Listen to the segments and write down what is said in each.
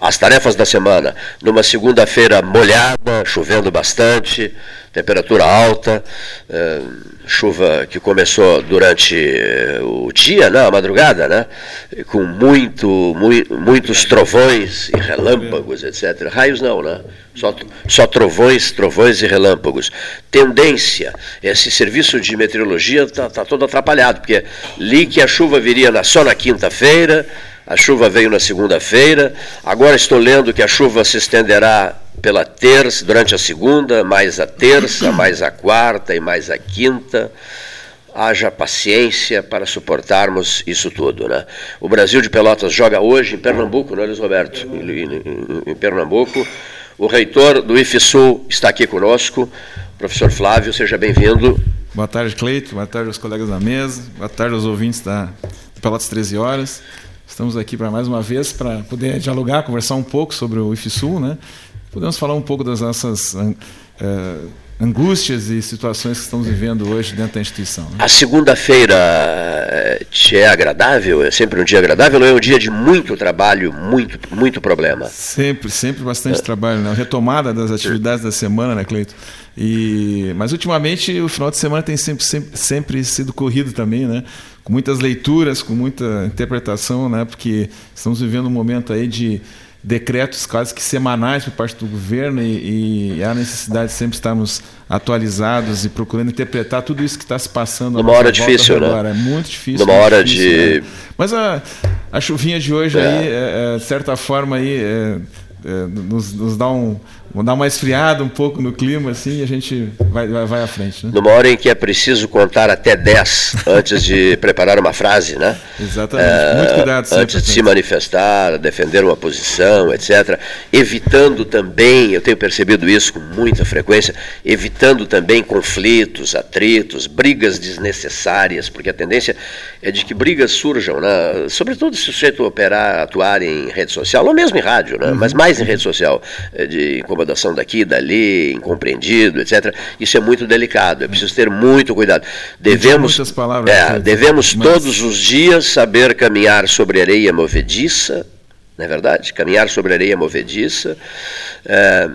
As tarefas da semana. Numa segunda-feira molhada, chovendo bastante, temperatura alta, eh, chuva que começou durante eh, o dia, né, a madrugada, né, com muito, muito, muitos trovões e relâmpagos, etc. Raios não, né? Só, só trovões, trovões e relâmpagos. Tendência, esse serviço de meteorologia está tá todo atrapalhado, porque li que a chuva viria na, só na quinta-feira, a chuva veio na segunda-feira, agora estou lendo que a chuva se estenderá pela terça, durante a segunda, mais a terça, mais a quarta e mais a quinta. Haja paciência para suportarmos isso tudo. Né? O Brasil de Pelotas joga hoje em Pernambuco, não é, Luiz Roberto? Em, em, em Pernambuco. O reitor do IFSUL está aqui conosco, professor Flávio, seja bem-vindo. Boa tarde, Cleito. Boa tarde aos colegas da mesa. Boa tarde aos ouvintes da Pelotas 13 Horas. Estamos aqui para mais uma vez para poder dialogar, conversar um pouco sobre o IFSUL, né? Podemos falar um pouco das nossas uh, angústias e situações que estamos vivendo hoje dentro da instituição. Né? A segunda-feira eh, te é agradável? É sempre um dia agradável ou é um dia de muito trabalho, muito, muito problema? Sempre, sempre bastante trabalho. Né? Retomada das atividades da semana, né, Cleito? E, mas ultimamente o final de semana tem sempre, sempre, sempre sido corrido também, né? Com muitas leituras, com muita interpretação, né? Porque estamos vivendo um momento aí de decretos quase que semanais por parte do governo e, e há necessidade de sempre estarmos atualizados e procurando interpretar tudo isso que está se passando. Numa hora difícil, né? É muito difícil. Numa muito hora difícil, de. Né? Mas a, a chuvinha de hoje é. aí, é, é, de certa forma aí, é, é, nos, nos dá um, Vamos dar uma esfriada um pouco no clima, assim, e a gente vai, vai, vai à frente. Né? Numa hora em que é preciso contar até 10 antes de preparar uma frase, né? Exatamente. É, Muito cuidado sempre. Antes de se manifestar, defender uma posição, etc. Evitando também, eu tenho percebido isso com muita frequência, evitando também conflitos, atritos, brigas desnecessárias, porque a tendência é de que brigas surjam, né? sobretudo se o sujeito operar, atuar em rede social, ou mesmo em rádio, né? Uhum. mas mais em rede social, é de incomodação daqui, dali, incompreendido, etc. Isso é muito delicado, é preciso ter muito cuidado. Devemos, palavras, é, devemos mas... todos os dias saber caminhar sobre areia movediça, não é verdade? Caminhar sobre areia movediça. É,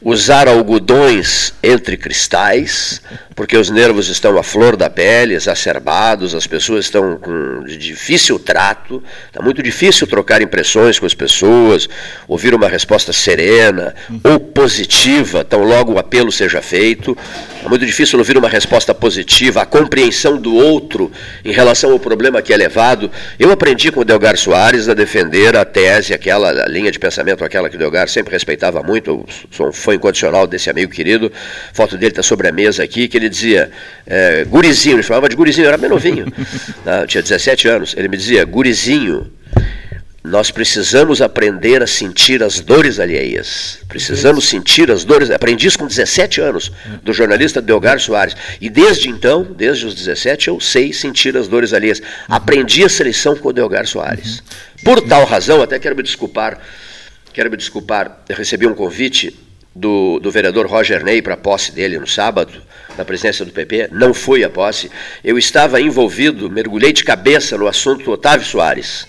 usar algodões entre cristais, porque os nervos estão à flor da pele, exacerbados, as pessoas estão com difícil trato, está muito difícil trocar impressões com as pessoas, ouvir uma resposta serena ou positiva, tão logo o apelo seja feito. É muito difícil ouvir uma resposta positiva, a compreensão do outro em relação ao problema que é levado. Eu aprendi com o Delgar Soares a defender a tese, aquela a linha de pensamento, aquela que o Delgar sempre respeitava muito, eu sou um fã incondicional desse amigo querido, a foto dele está sobre a mesa aqui, que ele dizia, é, gurizinho, ele chamava de gurizinho, eu era bem novinho, tá? tinha 17 anos, ele me dizia, gurizinho, nós precisamos aprender a sentir as dores alheias. Precisamos sentir as dores. Aprendi isso com 17 anos, do jornalista Delgar Soares. E desde então, desde os 17, eu sei sentir as dores alheias. Aprendi essa lição com o Delgar Soares. Por tal razão, até quero me desculpar, quero me desculpar, eu recebi um convite do, do vereador Roger Ney para a posse dele no sábado, na presidência do PP, não foi a posse. Eu estava envolvido, mergulhei de cabeça no assunto Otávio Soares.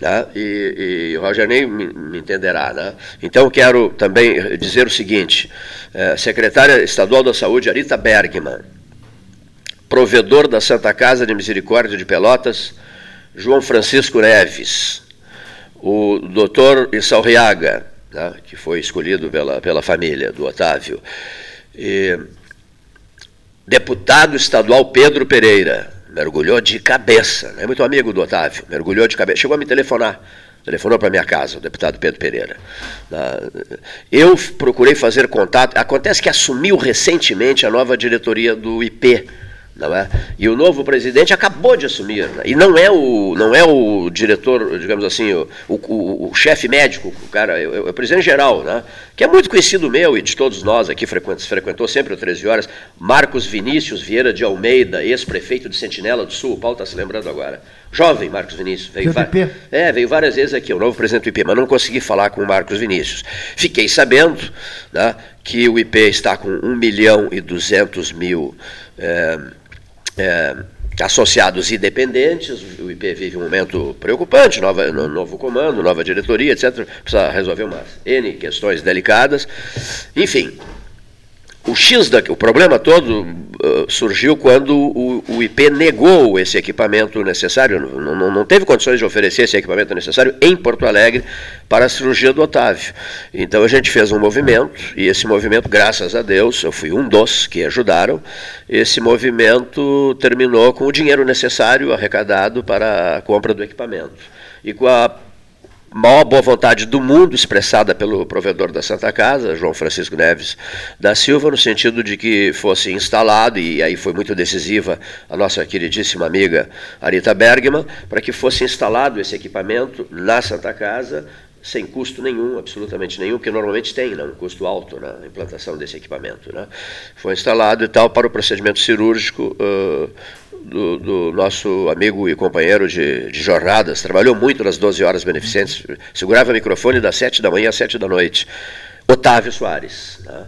Né? E, e o Roger Ney me, me, entenderá. Né? Então, quero também dizer o seguinte: é, secretária estadual da Saúde, Arita Bergman, provedor da Santa Casa de Misericórdia de Pelotas, João Francisco Neves, o doutor Issalriaga, né, que foi escolhido pela, pela família do Otávio. E, deputado estadual Pedro Pereira, mergulhou de cabeça, é muito amigo do Otávio, mergulhou de cabeça, chegou a me telefonar, telefonou para minha casa, o deputado Pedro Pereira. Eu procurei fazer contato, acontece que assumiu recentemente a nova diretoria do IP, não é? E o novo presidente acabou de assumir, né? e não é o, não é o diretor, digamos assim, o, o, o chefe médico, o cara, é, é o presidente geral, né? que é muito conhecido meu e de todos nós aqui, frequentou, frequentou sempre o 13 Horas, Marcos Vinícius Vieira de Almeida, ex-prefeito de Sentinela do Sul, o Paulo está se lembrando agora. Jovem Marcos Vinícius. Veio, é, veio várias vezes aqui, o novo presidente do IP, mas não consegui falar com o Marcos Vinícius. Fiquei sabendo né, que o IP está com 1 milhão e 200 mil... É, é, associados e dependentes. O IP vive um momento preocupante, nova, novo comando, nova diretoria, etc. Precisa resolver umas N questões delicadas. Enfim, o X da, o problema todo uh, surgiu quando o, o, IP negou esse equipamento necessário, não, não, não, teve condições de oferecer esse equipamento necessário em Porto Alegre para a cirurgia do Otávio. Então a gente fez um movimento, e esse movimento, graças a Deus, eu fui um dos que ajudaram, esse movimento terminou com o dinheiro necessário arrecadado para a compra do equipamento. E com a maior boa vontade do mundo expressada pelo provedor da Santa Casa, João Francisco Neves da Silva, no sentido de que fosse instalado, e aí foi muito decisiva a nossa queridíssima amiga Arita Bergman, para que fosse instalado esse equipamento na Santa Casa, sem custo nenhum, absolutamente nenhum, que normalmente tem né, um custo alto na implantação desse equipamento. Né. Foi instalado e tal para o procedimento cirúrgico uh, do, do, nosso amigo e companheiro de, de, jornadas, trabalhou muito nas 12 horas beneficentes, segurava o microfone das 7 da manhã às 7 da noite. Otávio Soares. Né?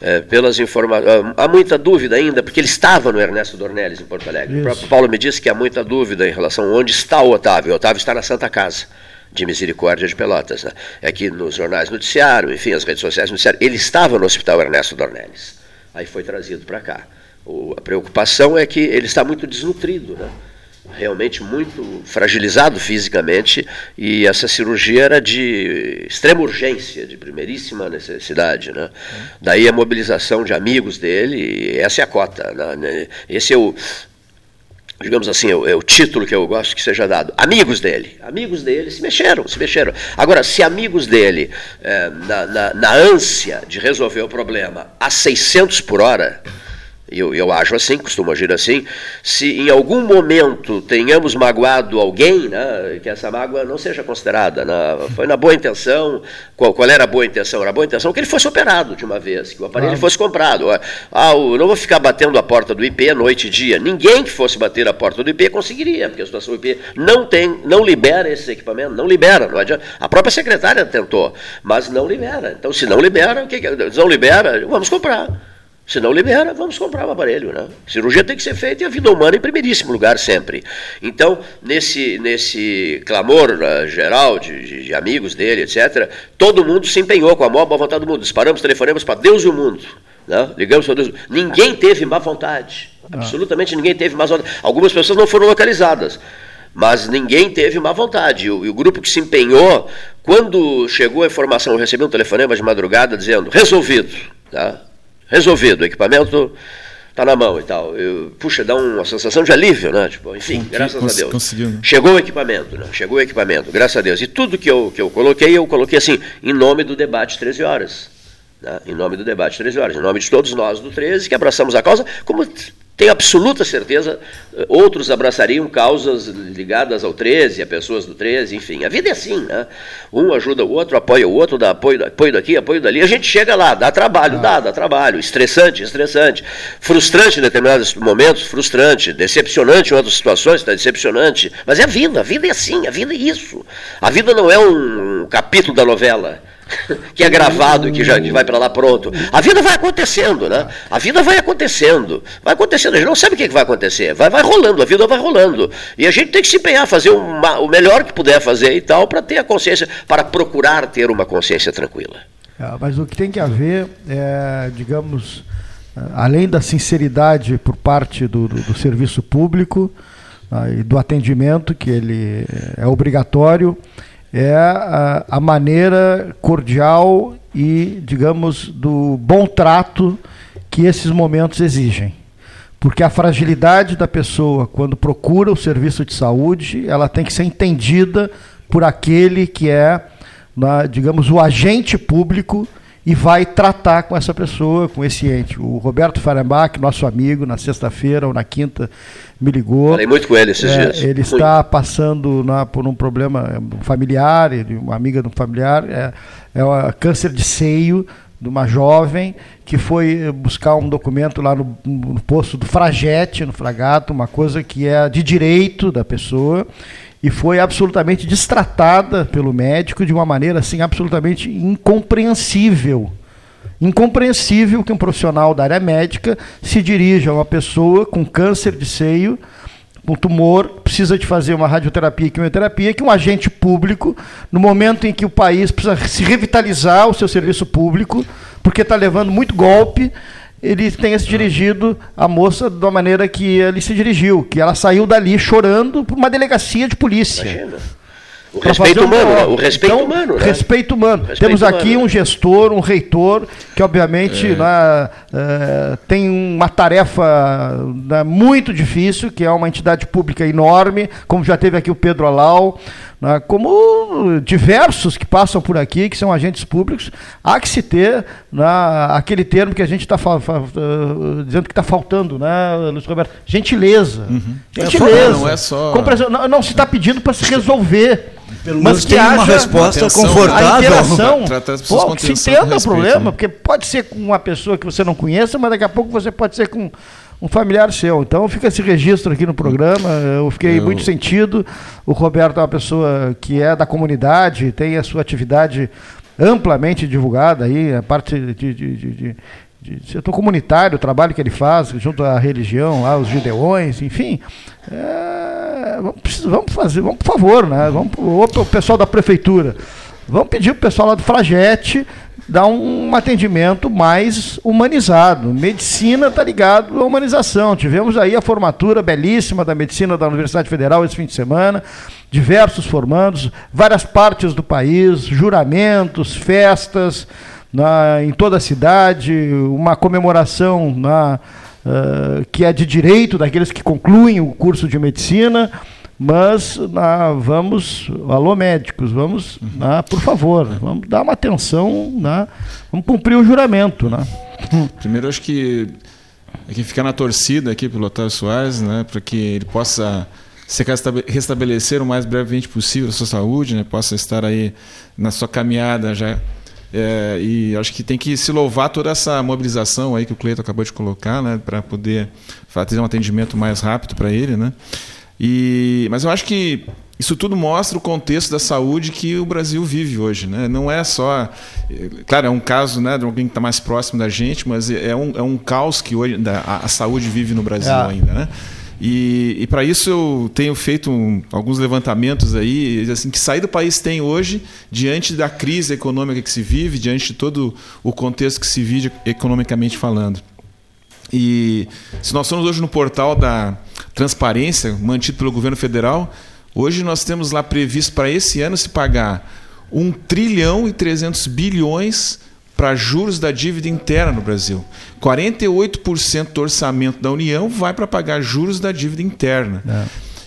É, pelas informações. Há muita dúvida ainda, porque ele estava no Ernesto Dornelles, em Porto Alegre. Isso. O próprio Paulo me disse que há muita dúvida em relação a onde está o Otávio. O Otávio está na Santa Casa de Misericórdia de Pelotas. Né? É aqui nos jornais noticiário, enfim, as redes sociais noticiário. Ele estava no Hospital Ernesto Dornelles. Aí foi trazido para cá. O, a preocupação é que ele está muito desnutrido, né? realmente muito fragilizado fisicamente, e essa cirurgia era de extrema urgência, de primeiríssima necessidade. Né? Daí a mobilização de amigos dele, essa é a cota. Né? Esse é o, digamos assim, é o, é o, título que eu gosto que seja dado. Amigos dele. Amigos dele se mexeram, se mexeram. Agora, se amigos dele, é, na, na, na ânsia de resolver o problema a 600 por hora eu, eu acho assim, costumo agir assim, se em algum momento tenhamos magoado alguém, né, que essa mágoa não seja considerada. Né, foi na boa intenção. Qual, qual, era a boa intenção? Era a boa intenção que ele fosse operado de uma vez, que o aparelho ah. fosse comprado. Ah, não vou ficar batendo a porta do IP noite e dia. Ninguém que fosse bater a porta do IP conseguiria, porque a situação do IP não tem, não libera esse equipamento, não libera. Não adianta. A própria secretária tentou, mas não libera. Então, se não libera, o que, que não libera? Vamos comprar. Se não libera, vamos comprar o um aparelho. Né? Cirurgia tem que ser feita e a vida humana em primeiríssimo lugar sempre. Então, nesse, nesse clamor uh, geral de, de, de, amigos dele, etc., todo mundo se empenhou com a maior boa vontade do mundo. Disparamos, telefonemos para Deus e o mundo. Né? Ligamos para Deus. Ninguém teve má vontade. Ah. Absolutamente ninguém teve má vontade. Algumas pessoas não foram localizadas mas ninguém teve má vontade. E o, e o, grupo que se empenhou, quando chegou a informação, eu recebi um telefonema de madrugada dizendo: resolvido. Tá? Resolvido, o equipamento está na mão e tal. Eu, puxa, dá uma sensação de alívio, né? Tipo, enfim, graças a Deus. Conseguiu, né? Chegou o equipamento, né? Chegou o equipamento, graças a Deus. E tudo que eu, que eu coloquei, eu coloquei assim, em nome do debate 13 horas. Né? Em nome do debate 13 horas, em nome de todos nós do 13 que abraçamos a causa, como tenho absoluta certeza, eh, outros abraçariam causas ligadas ao 13, a pessoas do 13, enfim. A vida é assim, né? Um ajuda o outro, apoia o outro, dá apoio, apoio daqui, apoio dali. A gente chega lá, dá trabalho, ah. dá, dá trabalho. Estressante, estressante. Frustrante em determinados momentos, frustrante. Decepcionante em outras situações, está decepcionante. Mas é a vida, a vida é assim, a vida é isso. A vida não é um capítulo da novela. que é gravado que já vai para lá pronto. A vida vai acontecendo, né? A vida vai acontecendo. Vai acontecendo. A gente não sabe o que vai acontecer. Vai, vai rolando, a vida vai rolando. E a gente tem que se empenhar, fazer uma, o melhor que puder fazer e tal, para ter a consciência, para procurar ter uma consciência tranquila. É, mas o que tem que haver é, digamos, além da sinceridade por parte do, do, do serviço público ah, e do atendimento, que ele é obrigatório, é a, a maneira cordial e, digamos, do bom trato que esses momentos exigem. Porque a fragilidade da pessoa, quando procura o serviço de saúde, ela tem que ser entendida por aquele que é, na, digamos, o agente público e vai tratar com essa pessoa, com esse ente. O Roberto Farenbach, nosso amigo, na sexta-feira ou na quinta, me ligou. Falei muito com ele esses é, dias. Ele muito. está passando na, por um problema familiar, ele, uma amiga de um familiar, é, é um câncer de seio de uma jovem que foi buscar um documento lá no, no posto do Fragete, no Fragato, uma coisa que é de direito da pessoa e foi absolutamente destratada pelo médico de uma maneira assim absolutamente incompreensível. Incompreensível que um profissional da área médica se dirija a uma pessoa com câncer de seio com tumor, precisa de fazer uma radioterapia e quimioterapia, que um agente público, no momento em que o país precisa se revitalizar o seu serviço público, porque está levando muito golpe, ele tenha se dirigido à moça da maneira que ele se dirigiu, que ela saiu dali chorando por uma delegacia de polícia. Imagina. O respeito humano, o respeito então, humano. Né? Respeito humano. Respeito Temos aqui humano. um gestor, um reitor, que obviamente é. né, é, tem uma tarefa né, muito difícil, que é uma entidade pública enorme, como já teve aqui o Pedro Alau, né, como diversos que passam por aqui, que são agentes públicos, há que se ter né, aquele termo que a gente está uh, dizendo que está faltando, né, Luiz Roberto? Gentileza. Uhum. Gentileza. Não, é só... Não, não se está pedindo para se resolver. Pelo mas que haja uma resposta atenção, confortável. A interação, pô, que se entenda o problema, né? porque pode ser com uma pessoa que você não conheça, mas daqui a pouco você pode ser com um familiar seu. Então fica esse registro aqui no programa. Eu fiquei eu... muito sentido. O Roberto é uma pessoa que é da comunidade, tem a sua atividade amplamente divulgada aí, a parte de, de, de, de de setor comunitário, o trabalho que ele faz junto à religião, lá, os judeões, enfim. É, vamos, vamos, fazer, vamos, por favor, né? Vamos, o pessoal da prefeitura, vamos pedir para o pessoal lá do Flagete dar um, atendimento mais humanizado. Medicina está ligado à humanização. Tivemos aí a formatura belíssima da medicina da Universidade Federal esse fim de semana, diversos formandos, várias partes do país, juramentos, festas na, em toda a cidade, uma comemoração na, uh, que é de direito daqueles que concluem o curso de medicina. Mas vamos, alô médicos, vamos, por favor, vamos dar uma atenção, vamos cumprir o juramento. Né? Primeiro, acho que é que ficar na torcida aqui pelo Otávio Soares, né, para que ele possa se restabelecer o mais brevemente possível a sua saúde, né, possa estar aí na sua caminhada já é, e acho que tem que se louvar toda essa mobilização aí que o Cleiton acabou de colocar, né, para poder fazer um atendimento mais rápido para ele, né? E, mas eu acho que isso tudo mostra o contexto da saúde que o Brasil vive hoje, né? Não é só, claro, é um caso, né, de alguém que está mais próximo da gente, mas é um, é um caos que hoje a, a saúde vive no Brasil é. ainda, né? E, e para isso eu tenho feito um, alguns levantamentos aí, assim, que sair do país tem hoje, diante da crise econômica que se vive, diante de todo o contexto que se vive economicamente falando. E se nós estamos hoje no portal da transparência, mantido pelo governo federal, hoje nós temos lá previsto para esse ano se pagar 1 trilhão e 300 bilhões para juros da dívida interna no Brasil. 48% do orçamento da União vai para pagar juros da dívida interna. É.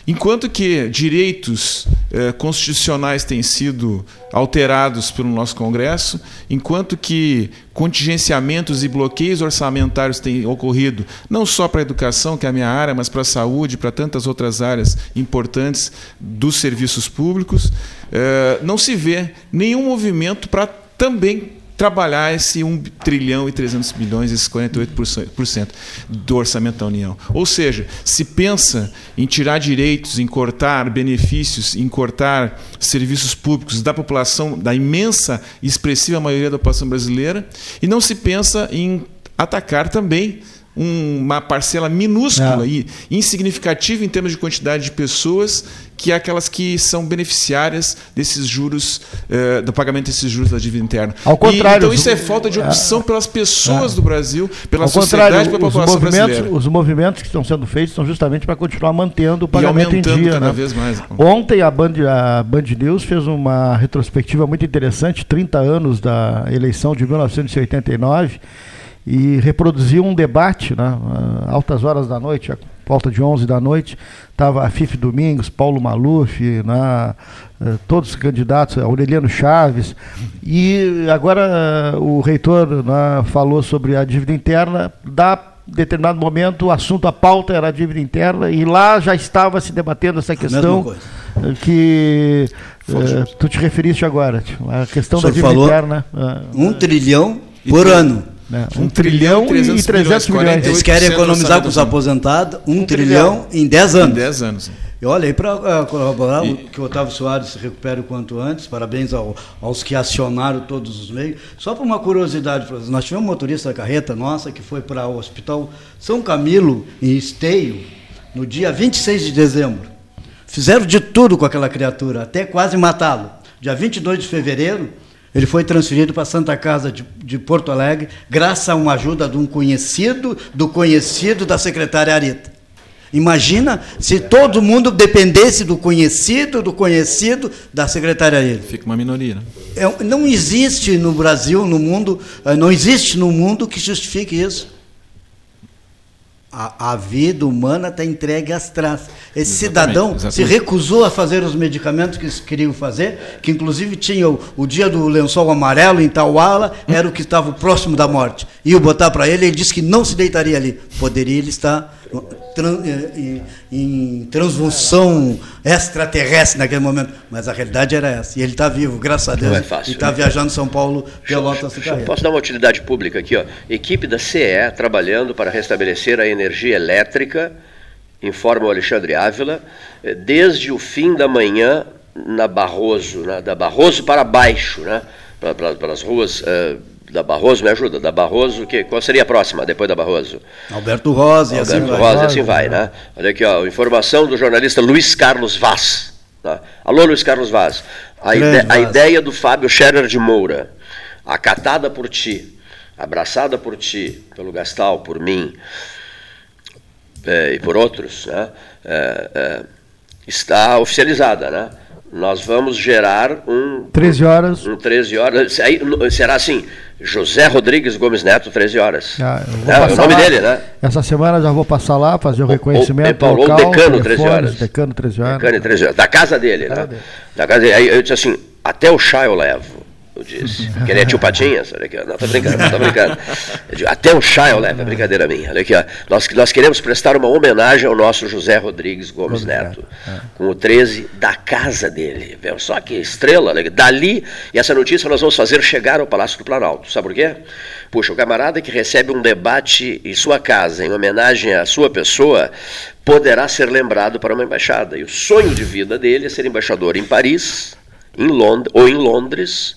Enquanto que direitos eh, constitucionais têm sido alterados pelo nosso Congresso, enquanto que contingenciamentos e bloqueios orçamentários têm ocorrido, não só para a educação, que é a minha área, mas para a saúde, para tantas outras áreas importantes dos serviços públicos, eh, não se vê nenhum movimento para também trabalhar esse 1 trilhão e 300 bilhões, esses 48% do orçamento da União. Ou seja, se pensa em tirar direitos, em cortar benefícios, em cortar serviços públicos da população, da imensa e expressiva maioria da população brasileira, e não se pensa em atacar também uma parcela minúscula é. e insignificativa em termos de quantidade de pessoas, que é aquelas que são beneficiárias desses juros, eh, do pagamento desses juros da dívida interna. Ao contrário, e, então isso é falta de opção é. pelas pessoas é. do Brasil, pela Ao sociedade, pela população os movimentos, brasileira. Os movimentos que estão sendo feitos são justamente para continuar mantendo o pagamento em dia. cada né? vez mais. Ontem a Band, a Band News fez uma retrospectiva muito interessante, 30 anos da eleição de 1989 e reproduziu um debate, né, altas horas da noite, a volta de 11 da noite, estava a Fife Domingos, Paulo Maluf, né, eh, todos os candidatos, Aureliano Chaves, e agora o reitor né, falou sobre a dívida interna, da determinado momento o assunto, a pauta era a dívida interna, e lá já estava se debatendo essa questão que uh, tu te referiste agora, a questão da dívida interna. Uh, um trilhão por ano. Né? Um, um, trilhão, trilhão e 300 milhões. milhões. Eles querem economizar com os aposentados um, um trilhão, trilhão, em 10 anos. Em 10 anos. E olha, aí para corroborar e... que o Otávio Soares se recupere o quanto antes, parabéns ao, aos que acionaram todos os meios. Só por uma curiosidade, nós tivemos um motorista da carreta nossa que foi para o Hospital São Camilo, em Esteio, no dia 26 de dezembro. Fizeram de tudo com aquela criatura, até quase matá-lo. Dia 22 de fevereiro, ele foi transferido para a Santa Casa de, de, Porto Alegre, graças a uma ajuda de um conhecido, do conhecido da secretária Arita. Imagina se todo mundo dependesse do conhecido, do conhecido da secretária Arita. Fica uma minoria. Né? É, não existe no Brasil, no mundo, eh, não existe no mundo que justifique isso. A, a, vida humana está entregue às traças. Esse exatamente, cidadão exatamente. se recusou a fazer os medicamentos que eles queriam fazer, que inclusive tinha o, o dia do lençol amarelo em Tauala, hum. era o que estava próximo da morte. E o botar para ele, ele disse que não se deitaria ali. Poderia ele estar em, em transfunção extraterrestre naquele momento. Mas a realidade era essa. E ele está vivo, graças a Deus. Não é fácil, e está né? viajando São Paulo, Pelotas e Posso dar uma utilidade pública aqui? Ó. Equipe da CE trabalhando para restabelecer a energia elétrica, informa o Alexandre Ávila, eh, desde o fim da manhã na Barroso, da Barroso para baixo, né? para, para, para as ruas. Uh, da Barroso, me ajuda, da Barroso, que, qual seria a próxima, depois da Barroso? Alberto Rosa e assim Alberto vai. Rosa e assim vai, né? Olha aqui, ó, informação do jornalista Luiz Carlos Vaz. Tá? Alô, Luiz Carlos Vaz. A, ide Vaz. a ideia do Fábio Scherer de Moura, acatada por ti, abraçada por ti, pelo Gastal, por mim é, e por outros, né? É, é, está oficializada, né? Nós vamos gerar um. 13 horas. Um 13 horas. Aí, será assim: José Rodrigues Gomes Neto, 13 horas. Ah, é o nome lá. dele, né? Essa semana já vou passar lá, fazer o reconhecimento. O, Paulo, local, o decano, 13 horas. Decano, 13 horas. Decano, 13 horas. Da casa dele, da né? Dele. Da casa dele. Aí eu disse assim: até o chá eu levo eu disse. Que ele é tio Patinhas, olha aqui, ó. Não, tô brincando, não tô brincando. Digo, até o chá eu levo, é brincadeira minha. Olha aqui, ó. Nós, nós queremos prestar uma homenagem ao nosso José Rodrigues Gomes Neto, é. com o 13 da casa dele. Só que estrela, né? dali, e essa notícia nós vamos fazer chegar ao Palácio do Planalto. Sabe por quê? Puxa, o camarada que recebe um debate em sua casa, em homenagem à sua pessoa, poderá ser lembrado para uma embaixada. E o sonho de vida dele é ser embaixador em Paris, em Lond ou em Londres,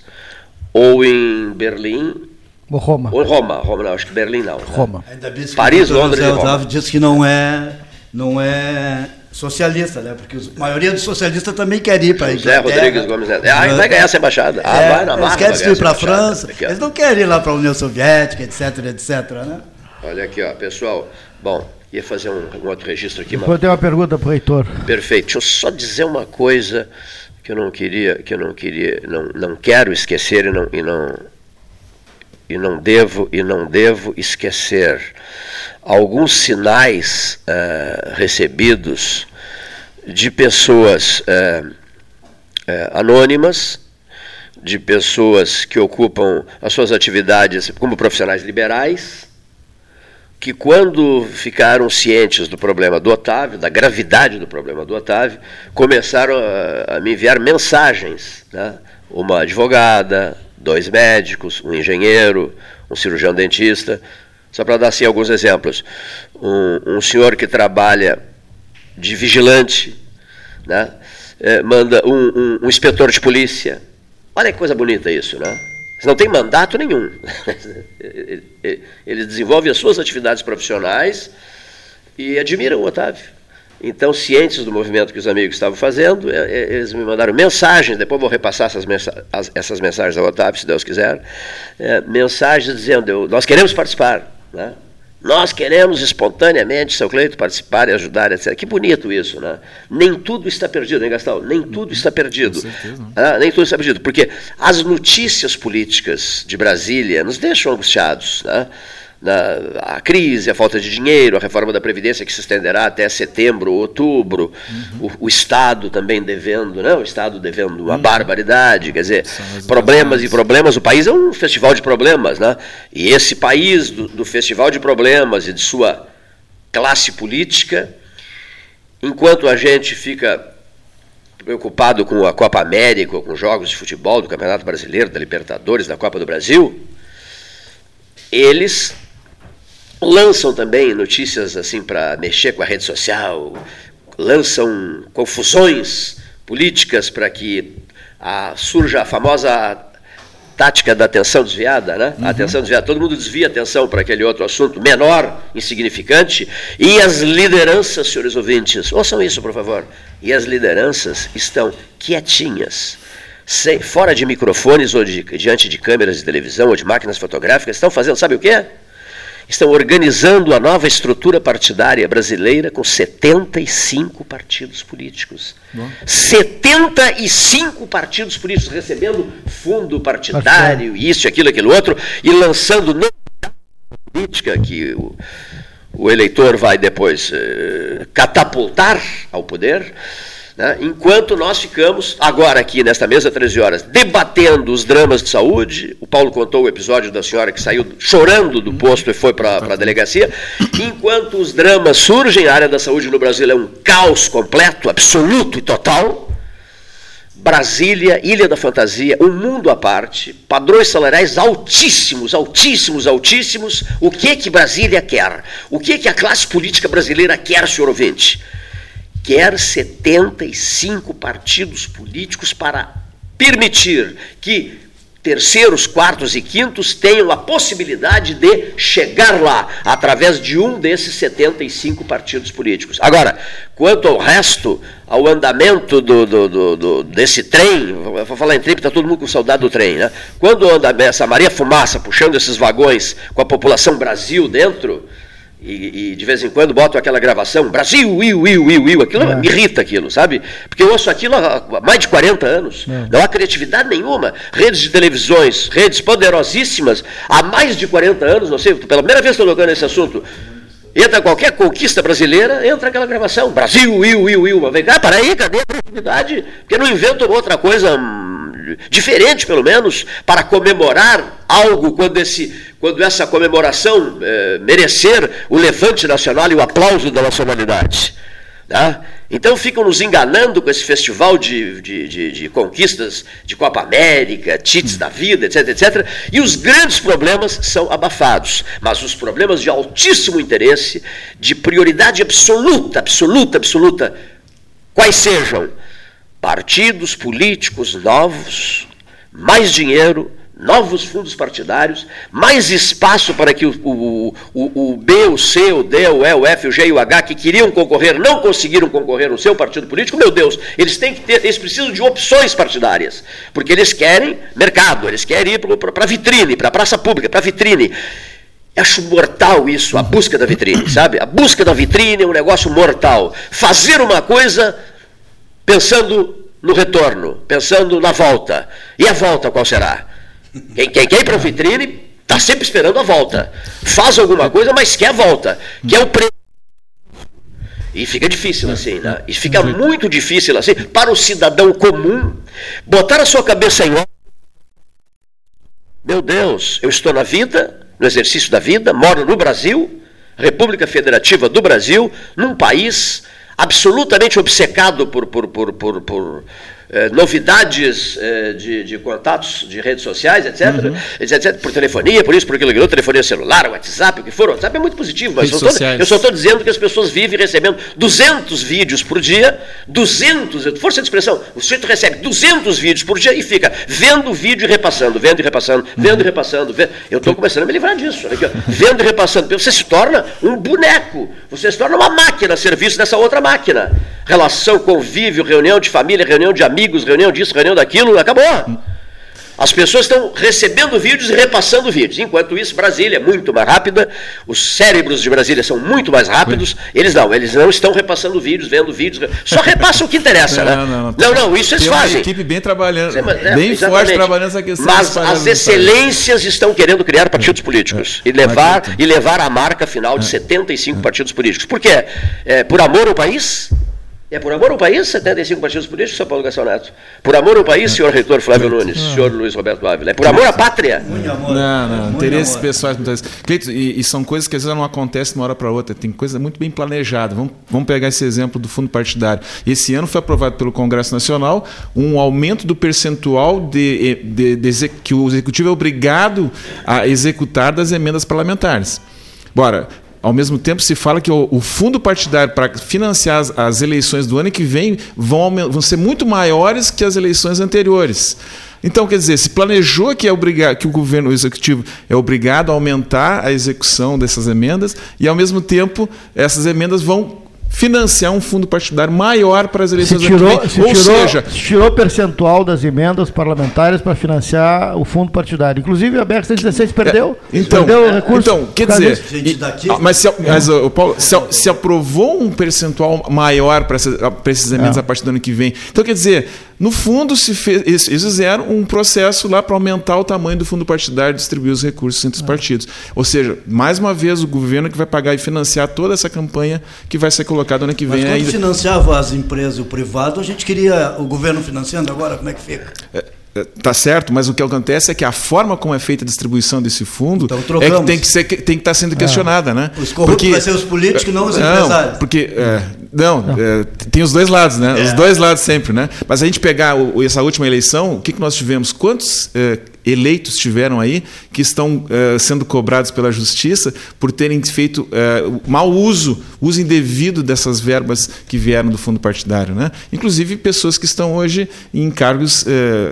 ou em Berlim. Ou Roma. Ou Roma, Roma não, acho que Berlim não. Né? Roma. Ainda bem que Paris, Londres José e Roma. disse que não é, não é socialista, né? Porque a maioria dos socialistas também quer ir para José Rodrigues Gomes Neto. Ah, vai ganhar essa embaixada. Ah, é, vai na Eles querem ir para a França. Aqui, eles não querem ir lá para a União Soviética, etc, etc, né? Olha aqui, ó, pessoal. Bom, ia fazer um, um outro registro aqui. Depois tem uma pergunta para o reitor. Perfeito. Deixa eu só dizer uma coisa que eu não queria, que eu não queria, não, não quero esquecer e não, e não e não devo e não devo esquecer. Alguns sinais uh, recebidos de pessoas uh, uh, anônimas, de pessoas que ocupam as suas atividades como profissionais liberais, que quando ficaram cientes do problema do Otávio, da gravidade do problema do Otávio, começaram a, a me enviar mensagens. Né? Uma advogada, dois médicos, um engenheiro, um cirurgião dentista, só para dar assim alguns exemplos. Um, um senhor que trabalha de vigilante, né? É, manda um, um, um inspetor de polícia. Olha que coisa bonita isso, né? Não tem mandato nenhum. Ele desenvolve as suas atividades profissionais e admiram o Otávio. Então, cientes do movimento que os amigos estavam fazendo, é, é, eles me mandaram mensagens, depois vou repassar essas, mensagens, essas mensagens ao Otávio, se Deus quiser, é, mensagens dizendo, nós queremos participar. Né? Nós queremos espontaneamente, seu Cleito, participar e ajudar, etc. Que bonito isso, né? Nem tudo está perdido, hein, Gastão? Nem tudo está perdido. Ah, nem tudo está perdido, porque as notícias políticas de Brasília nos deixam angustiados, né? Na, a crise, a falta de dinheiro, a reforma da Previdência que se estenderá até setembro, outubro, uhum. o, o, Estado também devendo, né? o Estado devendo uma uhum. barbaridade, quer dizer, problemas e problemas, o país é um festival de problemas, né? e esse país do, do festival de problemas e de sua classe política, enquanto a gente fica preocupado com a Copa América, com jogos de futebol do Campeonato Brasileiro, da Libertadores, da Copa do Brasil, eles lançam também notícias assim para mexer com a rede social, lançam confusões políticas para que a, surja a famosa tática da atenção desviada, né? Uhum. A atenção desviada. Todo mundo desvia a atenção para aquele outro assunto menor, insignificante, e as lideranças, senhores ouvintes, ouçam isso, por favor. E as lideranças estão quietinhas. Sem, fora de microfones ou de, diante de câmeras de televisão ou de máquinas fotográficas, estão fazendo, sabe o quê? Estão organizando a nova estrutura partidária brasileira com 75 partidos políticos. Bom. 75 partidos políticos recebendo fundo partidário, isso, aquilo, aquilo outro, e lançando política que o, o eleitor vai depois eh, catapultar ao poder. Né? Enquanto nós ficamos, agora aqui nesta mesa, 13 horas, debatendo os dramas de saúde, o Paulo contou o episódio da senhora que saiu chorando do posto e foi para a delegacia, enquanto os dramas surgem, a área da saúde no Brasil é um caos completo, absoluto e total. Brasília, Ilha da Fantasia, um mundo à parte, padrões salariais altíssimos, altíssimos, altíssimos. O que que Brasília quer? O que que a classe política brasileira quer, senhor ouvinte? Quer 75 partidos políticos para permitir que terceiros, quartos e quintos tenham a possibilidade de chegar lá através de um desses 75 partidos políticos. Agora, quanto ao resto, ao andamento do, do, do, do desse trem, vou falar em trem está todo mundo com saudade do trem, né? Quando anda essa Maria Fumaça puxando esses vagões com a população Brasil dentro, e, e, de vez em quando botam aquela gravação, Brasil, Will, Will, Will, aquilo é. me irrita aquilo, sabe? Porque eu ouço aquilo há mais de 40 anos, é. não há criatividade nenhuma. Redes de televisões, redes poderosíssimas, há mais de 40 anos, não sei, pela primeira vez estou tocando nesse assunto, entra qualquer conquista brasileira, entra aquela gravação, Brasil, Will, Will, Will, vem cá, para aí, cadê a criatividade? Porque não inventam outra coisa hum, diferente, pelo menos, para comemorar algo quando esse quando essa comemoração eh, merecer o levante nacional e o aplauso da nacionalidade. Tá? Então ficam nos enganando com esse festival de, de, de, de conquistas de Copa América, Tites da vida, etc, etc. E os grandes problemas são abafados. Mas os problemas de altíssimo interesse, de prioridade absoluta, absoluta, absoluta, quais sejam? Partidos políticos novos, mais dinheiro, novos fundos partidários, mais espaço para que o, o, o, o, B, o C, o D, o E, o F, o G e o H que queriam concorrer não conseguiram concorrer no seu partido político, meu Deus, eles têm que ter, eles precisam de opções partidárias, porque eles querem mercado, eles querem ir para a vitrine, para a praça pública, para a vitrine. Acho mortal isso, a busca da vitrine, sabe? A busca da vitrine é um negócio mortal. Fazer uma coisa pensando no retorno, pensando na volta. E a volta qual será? Quem, quem quer ir para a vitrine está sempre esperando a volta. Faz alguma coisa, mas quer a volta. Quer o preço. E fica difícil assim, né? E fica muito difícil assim para o cidadão comum botar a sua cabeça em ordem. Meu Deus, eu estou na vida, no exercício da vida, moro no Brasil, República Federativa do Brasil, num país absolutamente obcecado por, por, por, por, por eh, novidades eh, de, de, contatos de redes sociais, etc, uhum. etc, por telefonia, por isso, por aquilo, aquilo, telefonia celular, WhatsApp, o que for. O WhatsApp é muito positivo, mas eu só estou dizendo que as pessoas vivem recebendo 200 vídeos por dia, 200, força de expressão, o sujeito recebe 200 vídeos por dia e fica vendo o vídeo e repassando, vendo e repassando, vendo uhum. e repassando. Vendo. Eu estou começando a me livrar disso. Aqui, vendo e repassando. Você se torna um boneco, você se torna uma máquina a serviço dessa outra máquina. Relação, convívio, reunião de família, reunião de amigos, amigos, reunião disso, reunião daquilo, acabou. As pessoas estão recebendo vídeos e repassando vídeos. Enquanto isso, Brasília é muito mais rápida, os cérebros de Brasília são muito mais rápidos. Eles não, eles não estão repassando vídeos, vendo vídeos. Só repassam o que interessa, não, né? Não, não, não, não, isso eles tem fazem. uma equipe bem trabalhando, é, bem forte trabalhando essa questão. Mas as excelências estão querendo criar partidos é, políticos é, e levar e levar a marca final de 75 partidos políticos. Por quê? É, por amor ao país? É por amor ao país, 75 partidos políticos, São Paulo Gastão Neto. Por amor ao país, senhor reitor Flávio Nunes, senhor Luiz Roberto Ávila. É por amor à pátria. Muito amor. Não, não, interesses pessoais, muitas vezes. e, e, são coisas que às vezes não acontecem de uma hora para outra. Tem coisa muito bem planejada. Vamos, vamos pegar esse exemplo do fundo partidário. Esse ano foi aprovado pelo Congresso Nacional um aumento do percentual de, de, de, de que o executivo é obrigado a executar das emendas parlamentares. Bora, ao mesmo tempo se fala que o, o fundo partidário para financiar as, as, eleições do ano que vem vão, vão ser muito maiores que as eleições anteriores. Então, quer dizer, se planejou que, é obrigado, que o governo executivo é obrigado a aumentar a execução dessas emendas e, ao mesmo tempo, essas emendas vão financiar um fundo partidário maior para as eleições se tirou, se Ou tirou, seja, se tirou percentual das emendas parlamentares para financiar o fundo partidário. Inclusive a BR 116 perdeu. É, então, perdeu recurso então, quer dizer, e, mas, se, mas o Paulo, se, se, aprovou um percentual maior para essas, para esses emendas é. a partir do ano que vem. Então, quer dizer, no fundo, se fez, eles fizeram um processo lá para aumentar o tamanho do fundo partidário e distribuir os recursos entre os é. partidos. Ou seja, mais uma vez, o governo que vai pagar e financiar toda essa campanha que vai ser colocada ano que vem. Mas quando ainda... financiava as empresas e o privado, a gente queria o governo financiando agora, como é que fica? É, Tá certo, mas o que acontece é que a forma como é feita a distribuição desse fundo então, é que tem que, ser, tem que estar sendo questionada, ah. né? Os corruptos porque, vai ser os políticos, não os não, empresários. Porque, é, não, não. É, tem os dois lados, né? É. Os dois lados sempre, né? Mas a gente pegar o, essa última eleição, o que, que nós tivemos? Quantos é, eleitos tiveram aí que estão uh, sendo cobrados pela justiça por terem feito uh, mau uso, uso indevido dessas verbas que vieram do fundo partidário, né? Inclusive pessoas que estão hoje em cargos, uh,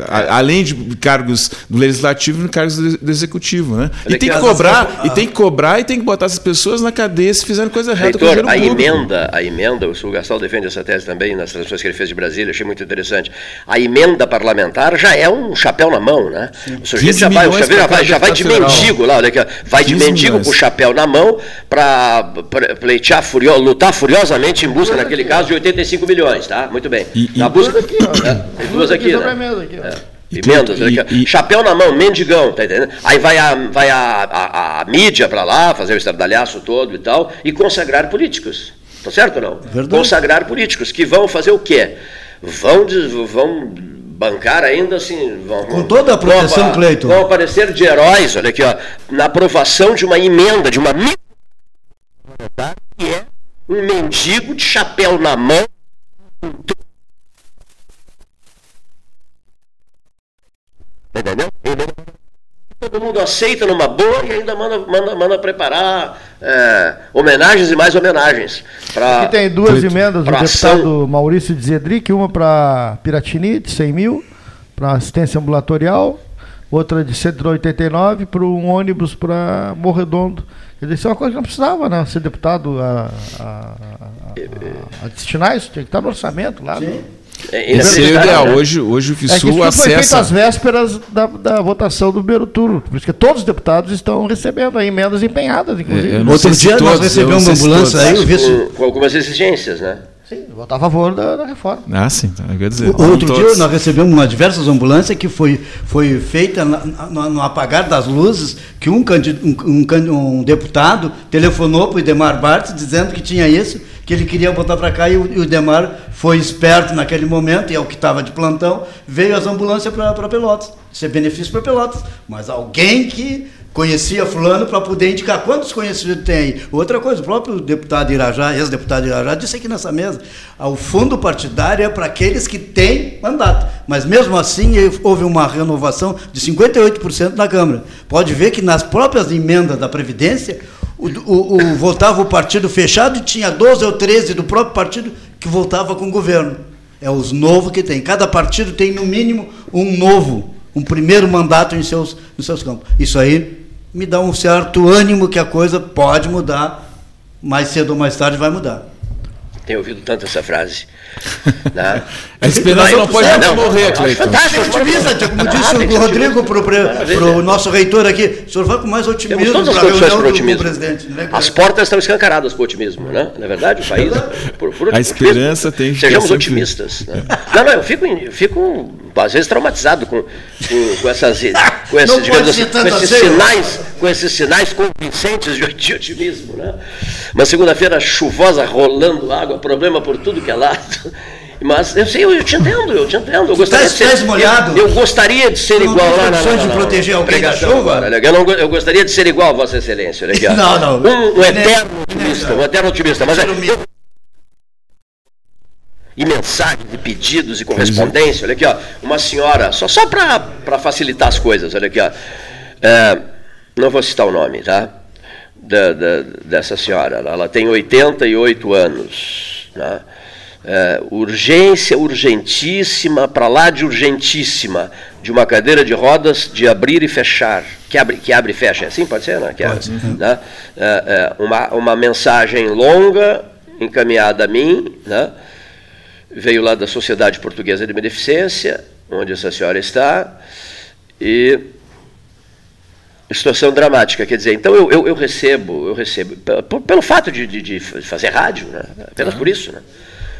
a, além de cargos do legislativo, em cargos do, do executivo, né? E tem que cobrar, e tem que cobrar e tem que botar essas pessoas na cadeia se fizerem coisa errada com o a emenda, a emenda, o Sul Gastal defende essa tese também nas transmissões que ele fez de Brasília, achei muito interessante. A emenda parlamentar já é um chapéu na mão, né? Sim. O sujeito já vai, já vai, já vai de mendigo lá, olha aqui, vai de mendigo milhões. com o chapéu na mão para pleitear, furio, lutar furiosamente em busca, naquele caso, de 85 milhões, tá? Muito bem. E, na busca. Aqui, é, tem duas aqui, né? É. Emendas, e, e, chapéu na mão, mendigão, tá entendendo? Aí vai a, vai a, a, a mídia para lá, fazer o estardalhaço todo e tal, e consagrar políticos. Tá certo ou não? Verdade. Consagrar políticos, que vão fazer o quê? Vão, vão bancar ainda assim. Vão, Com toda a proteção, vão, Cleiton. Vão aparecer de heróis, olha aqui, ó, na aprovação de uma emenda, de uma que é um mendigo de chapéu na mão. Entendeu? Todo mundo aceita numa boa e ainda manda, manda, manda preparar é, homenagens e mais homenagens. Pra, Aqui tem duas emendas do deputado ação. Maurício de Zedric, uma para Piratini, de 100 mil, para assistência ambulatorial, outra de 189 para um ônibus para Morredondo. Quer dizer, isso é uma coisa que não precisava, né? Ser deputado a, a, a, a destinar isso, tinha que estar no orçamento lá. Sim. No, é, Esse é o ideal. Né? Hoje, hoje o FISU é acessa. Foi feito às vésperas da, da votação do primeiro turno. Por isso que todos os deputados estão recebendo aí emendas empenhadas, inclusive. É, Outro dia nós recebemos uma ambulância aí, eu vi com, com algumas exigências, né? Sim, votar a favor da, da reforma. Ah, sim, então, quer dizer. O, outro todos. dia nós recebemos uma diversas ambulâncias que foi, foi feita no, no apagar das luzes, que um, um, um, um deputado telefonou para o Idemar Bartz dizendo que tinha isso, que ele queria botar para cá e o, e o Demar foi esperto naquele momento, e é o que estava de plantão, veio as ambulâncias para Pelotas. Isso é benefício para Pelotas. Mas alguém que conhecia fulano para poder indicar quantos conhecidos tem. Outra coisa, o próprio deputado Irajá, ex-deputado Irajá, disse aqui nessa mesa, ah, o fundo partidário é para aqueles que têm mandato. Mas mesmo assim houve uma renovação de 58% na Câmara. Pode ver que nas próprias emendas da Previdência, o, o, o, voltava o partido fechado e tinha 12 ou 13 do próprio partido que voltava com o governo. É os novos que tem. Cada partido tem no mínimo um novo, um primeiro mandato em seus, nos seus campos. Isso aí me dá um certo ânimo que a coisa pode mudar, mais cedo ou mais tarde vai mudar. Tenho ouvido tanto essa frase. Né? a esperança não pode não, morrer, Cleiton. Fantástico, otimista, como disse o Rodrigo para o nosso reitor aqui. O senhor vai com mais otimismo para a reunião do, do presidente. Né? As portas estão escancaradas para o otismo, né? Na é verdade, o país. Por, por a esperança tem que Sejamos otimistas. Né? Não, não, eu fico, eu fico às vezes traumatizado com, com, com essas, com esses, digamos assim, com esses assim. sinais, com esses sinais convincentes de otimismo, né? Uma segunda-feira chuvosa, rolando água, problema por tudo que é lado. Mas eu sei, eu te entendo, eu te entendo. Eu gostaria tá, de ser, molhado? Eu, eu, gostaria de ser igual. Não, não, de proteger alguém da chuva? Agora, eu, não, eu gostaria de ser igual a Vossa Excelência. Não, não. Um, um eterno otimista, um eterno otimista. Mas é, e mensagens e pedidos e correspondência. Olha aqui, ó, uma senhora, só, só para facilitar as coisas, olha aqui, ó, é, não vou citar o nome, tá? da, da, dessa senhora. Ela tem 88 anos. Né? É, urgência urgentíssima, para lá de urgentíssima, de uma cadeira de rodas de abrir e fechar. Que abre, que abre e fecha, é assim pode ser? Né? Que pode. Né? É, é, uma, uma mensagem longa encaminhada a mim, né? Veio lá da Sociedade Portuguesa de Beneficência, onde essa senhora está, e situação dramática, quer dizer, então eu, eu, eu recebo, eu recebo, pelo, fato de, de, de, fazer rádio, né? apenas por isso, né?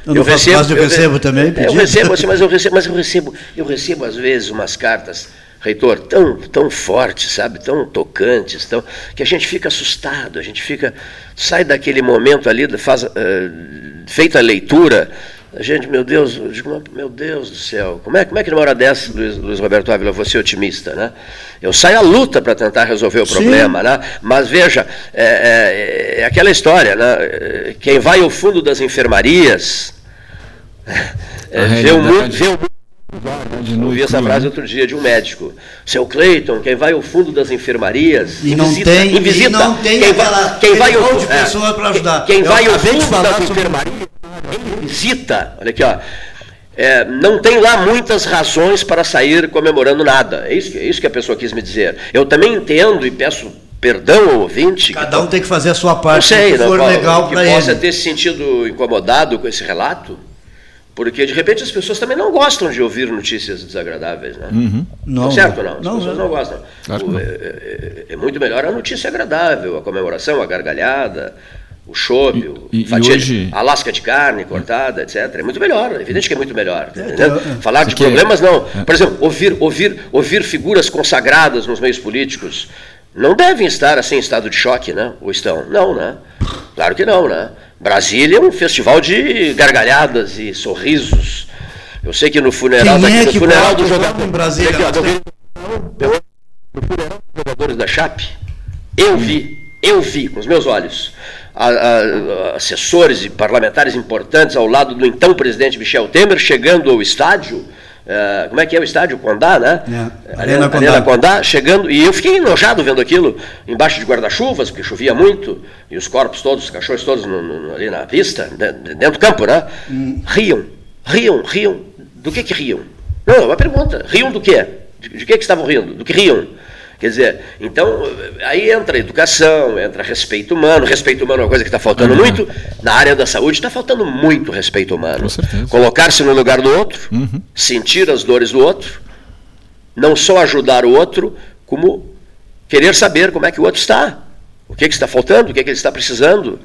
Eu, eu recebo, eu, eu recebo também. Eu recebo, assim, mas eu recebo, mas eu recebo, eu recebo às vezes umas cartas, reitor, tão, tão fortes, sabe, tão tocantes, tão, que a gente fica assustado, a gente fica, sai daquele momento ali, faz, uh, feita a leitura, Gente, meu Deus, digo, meu Deus do céu, como é, como é que numa hora dessa, Luiz, Luiz Roberto Ávila, eu vou ser otimista, né? Eu saio à luta para tentar resolver o problema, Sim. né? Mas veja, é, é, é, aquela história, né? Quem vai ao fundo das enfermarias é, vê o mundo. Vê o mundo ouvi essa frase outro dia de um médico. Seu Cleiton, quem vai ao fundo das enfermarias. E não visita, tem, visita, e não tem quem aquela, vai, quem vai ao, de pessoa para ajudar. Quem, quem vai ao fundo das enfermarias visita, olha aqui, ó, é, não tem lá muitas razões para sair comemorando nada. É isso, é isso que a pessoa quis me dizer. Eu também entendo e peço perdão ao ouvinte. Cada um tem que fazer a sua parte. Não sei, não, for não, legal que possa ele. ter se sentido incomodado com esse relato. Porque de repente as pessoas também não gostam de ouvir notícias desagradáveis, né? Uhum. Não, não é certo não? As não, pessoas não, não gostam. Claro o, é, é, é, muito melhor a notícia agradável, a comemoração, a gargalhada, o chope, e, fatia hoje... de, a lasca de carne cortada, etc. É muito melhor, é evidente que é muito melhor. Tá é, Falar de problemas, não. É. Por exemplo, ouvir, ouvir, ouvir figuras consagradas nos meios políticos não devem estar assim em estado de choque, né? Ou estão? Não, né? Claro que não, né? Brasília é um festival de gargalhadas e sorrisos. Eu sei que no funeral, Quem é no que funeral do jogador em Brasília, aqui, ó, no funeral dos jogadores da Chape, eu vi, eu vi com os meus olhos a, a, assessores e parlamentares importantes ao lado do então presidente Michel Temer, chegando ao estádio. Uh, como é que é o estádio? Condá, né? É, Arena, Condá. Arena Condá, chegando, e eu fiquei enojado vendo aquilo, embaixo de guarda-chuvas, porque chovia muito, e os corpos todos, os cachorros todos no, no, ali na pista, dentro do campo, né? Hum. Riam, riam, riam. Do que que riam? Não, é uma pergunta. Riam do quê? De, de que que estavam rindo? Do que riam? Quer dizer, então, aí entra educação, entra respeito humano. Respeito humano é uma coisa que está faltando uhum. muito. Na área da saúde está faltando muito respeito humano. Colocar-se no lugar do outro, uhum. sentir as dores do outro, não só ajudar o outro, como querer saber como é que o outro está. O que, que está faltando, o que, que ele está precisando.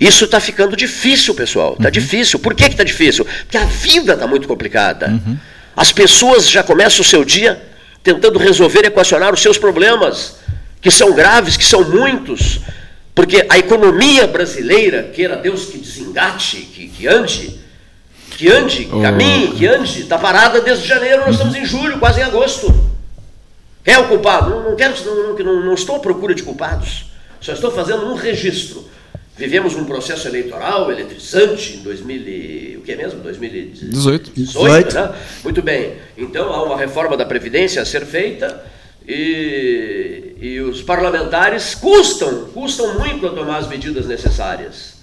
Isso está ficando difícil, pessoal. Está uhum. difícil. Por que está difícil? Porque a vida está muito complicada. Uhum. As pessoas já começam o seu dia tentando resolver, equacionar os seus problemas, que são graves, que são muitos, porque a economia brasileira, queira Deus que desengate, que, que ande, que ande, oh. caminhe, que ande, está parada desde janeiro, nós estamos em julho, quase em agosto. É o culpado? Não, não quero, não, não, não estou à procura de culpados, só estou fazendo um registro. Vivemos um processo eleitoral eletrizante em 2000, o que é mesmo? 2018. 18, né? Muito bem. Então há uma reforma da Previdência a ser feita e, e os parlamentares custam, custam muito a tomar as medidas necessárias.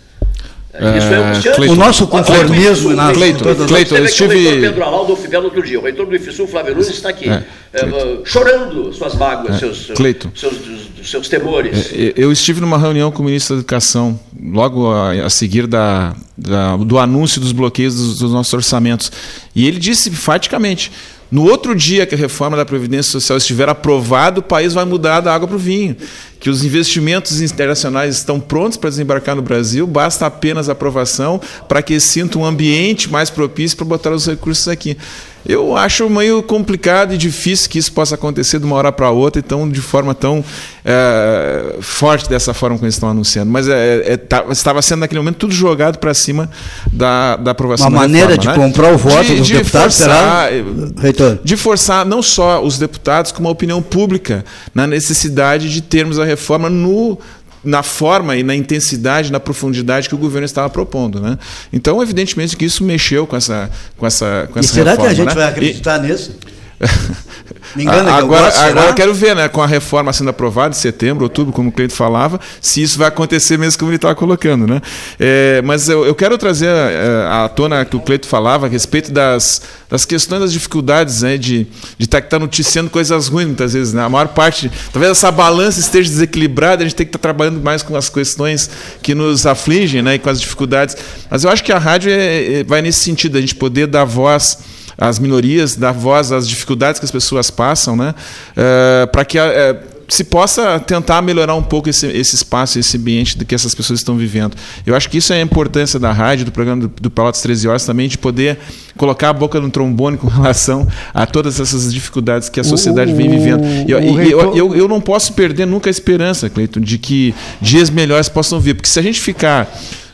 É, Isso é angustiante. O nosso conformismo na Cleiton, Cleiton, eu estive... O reitor Pedro Alau do UFBEL outro dia, o reitor do IFSU, Flávio Nunes, está aqui, é, é, chorando suas mágoas, é, seus, seus, seus, seus, temores. É, eu estive numa reunião com o ministro da Educação, logo a, a seguir da, da, do anúncio dos bloqueios dos, dos nossos orçamentos, e ele disse enfaticamente, no outro dia que a reforma da Previdência Social estiver aprovada, o país vai mudar da água para o vinho que os investimentos internacionais estão prontos para desembarcar no Brasil, basta apenas aprovação para que sinta um ambiente mais propício para botar os recursos aqui. Eu acho meio complicado e difícil que isso possa acontecer de uma hora para outra, então de forma tão é, forte dessa forma que eles estão anunciando. Mas é, é, tá, estava sendo naquele momento tudo jogado para cima da, da aprovação uma da maneira reforma, de né? comprar o voto de, dos de deputados, forçar, será? Reitor? De forçar não só os deputados, como a opinião pública na necessidade de termos a reforma no, na forma e na intensidade, na profundidade que o governo estava propondo, né? Então, evidentemente que isso mexeu com essa com essa com e essa será reforma, que a gente né? vai acreditar e, nisso? Me engana agora, eu gosto, agora eu quero ver, né, com a reforma sendo aprovada em setembro, outubro, como o Cleito falava, se isso vai acontecer mesmo como ele estava colocando, né? É, mas eu, eu, quero trazer é, à tona que o Cleito falava a respeito das, das questões, das dificuldades, né, de estar tá, tá noticiando coisas ruins muitas vezes, né? A maior parte, talvez essa balança esteja desequilibrada, a gente tem que estar tá trabalhando mais com as questões que nos afligem, né, e com as dificuldades. Mas eu acho que a rádio é, é, vai nesse sentido, a gente poder dar voz às minorias, dar voz às dificuldades que as pessoas passam, né? É, para que é, se possa tentar melhorar um pouco esse, esse espaço, esse ambiente do que essas pessoas estão vivendo. Eu acho que isso é a importância da rádio, do programa do, do Pelotas 13 Horas também, de poder colocar a boca no trombone com relação a todas essas dificuldades que a sociedade o, vem vivendo. E, eu, eu, eu, não posso perder nunca a esperança, Cleiton, de que dias melhores possam vir, porque se a gente ficar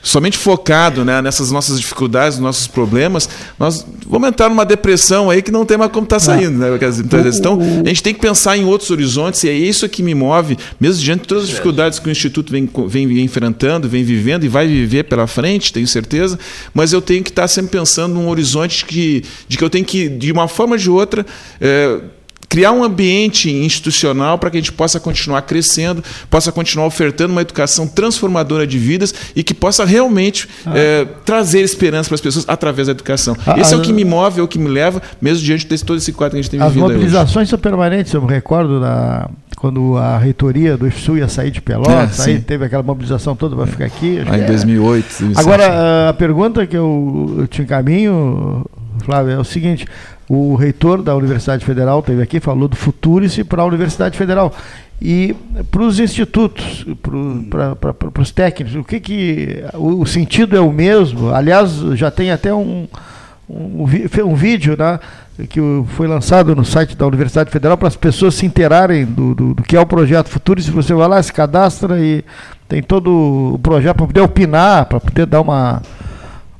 somente focado né, nessas nossas dificuldades, nossos problemas, nós vamos entrar numa depressão aí que não tem mais como estar tá saindo. Né? Então, a gente tem que pensar em outros horizontes, e é isso que me move, mesmo diante de todas as dificuldades que o Instituto vem, vem enfrentando, vem vivendo e vai viver pela frente, tenho certeza, mas eu tenho que estar sempre pensando num horizonte que, de que eu tenho que, de uma forma ou de outra, é, criar um ambiente institucional para que a gente possa continuar crescendo, possa continuar ofertando uma educação transformadora de vidas e que possa realmente ah. é, trazer esperança para as pessoas através da educação. Ah, esse é o que me move, é o que me leva, mesmo diante de todo esse quadro que a gente tem vivido As mobilizações são permanentes, eu me recordo da, quando a reitoria do IFSU ia sair de Pelotas, é, aí teve aquela mobilização toda para ficar aqui. Aí em 2008. 2007. Agora, a pergunta que eu te encaminho, Flávio, é o seguinte: o reitor da Universidade Federal teve aqui, falou do Futurice para a Universidade Federal. E para os institutos, para os técnicos, o que, que o, o, sentido é o mesmo? Aliás, já tem até um, um, um vídeo né, que foi lançado no site da Universidade Federal para as pessoas se interarem do, do, do, que é o projeto Futurice. Você vai lá, se cadastra e tem todo o projeto para poder opinar, para poder dar uma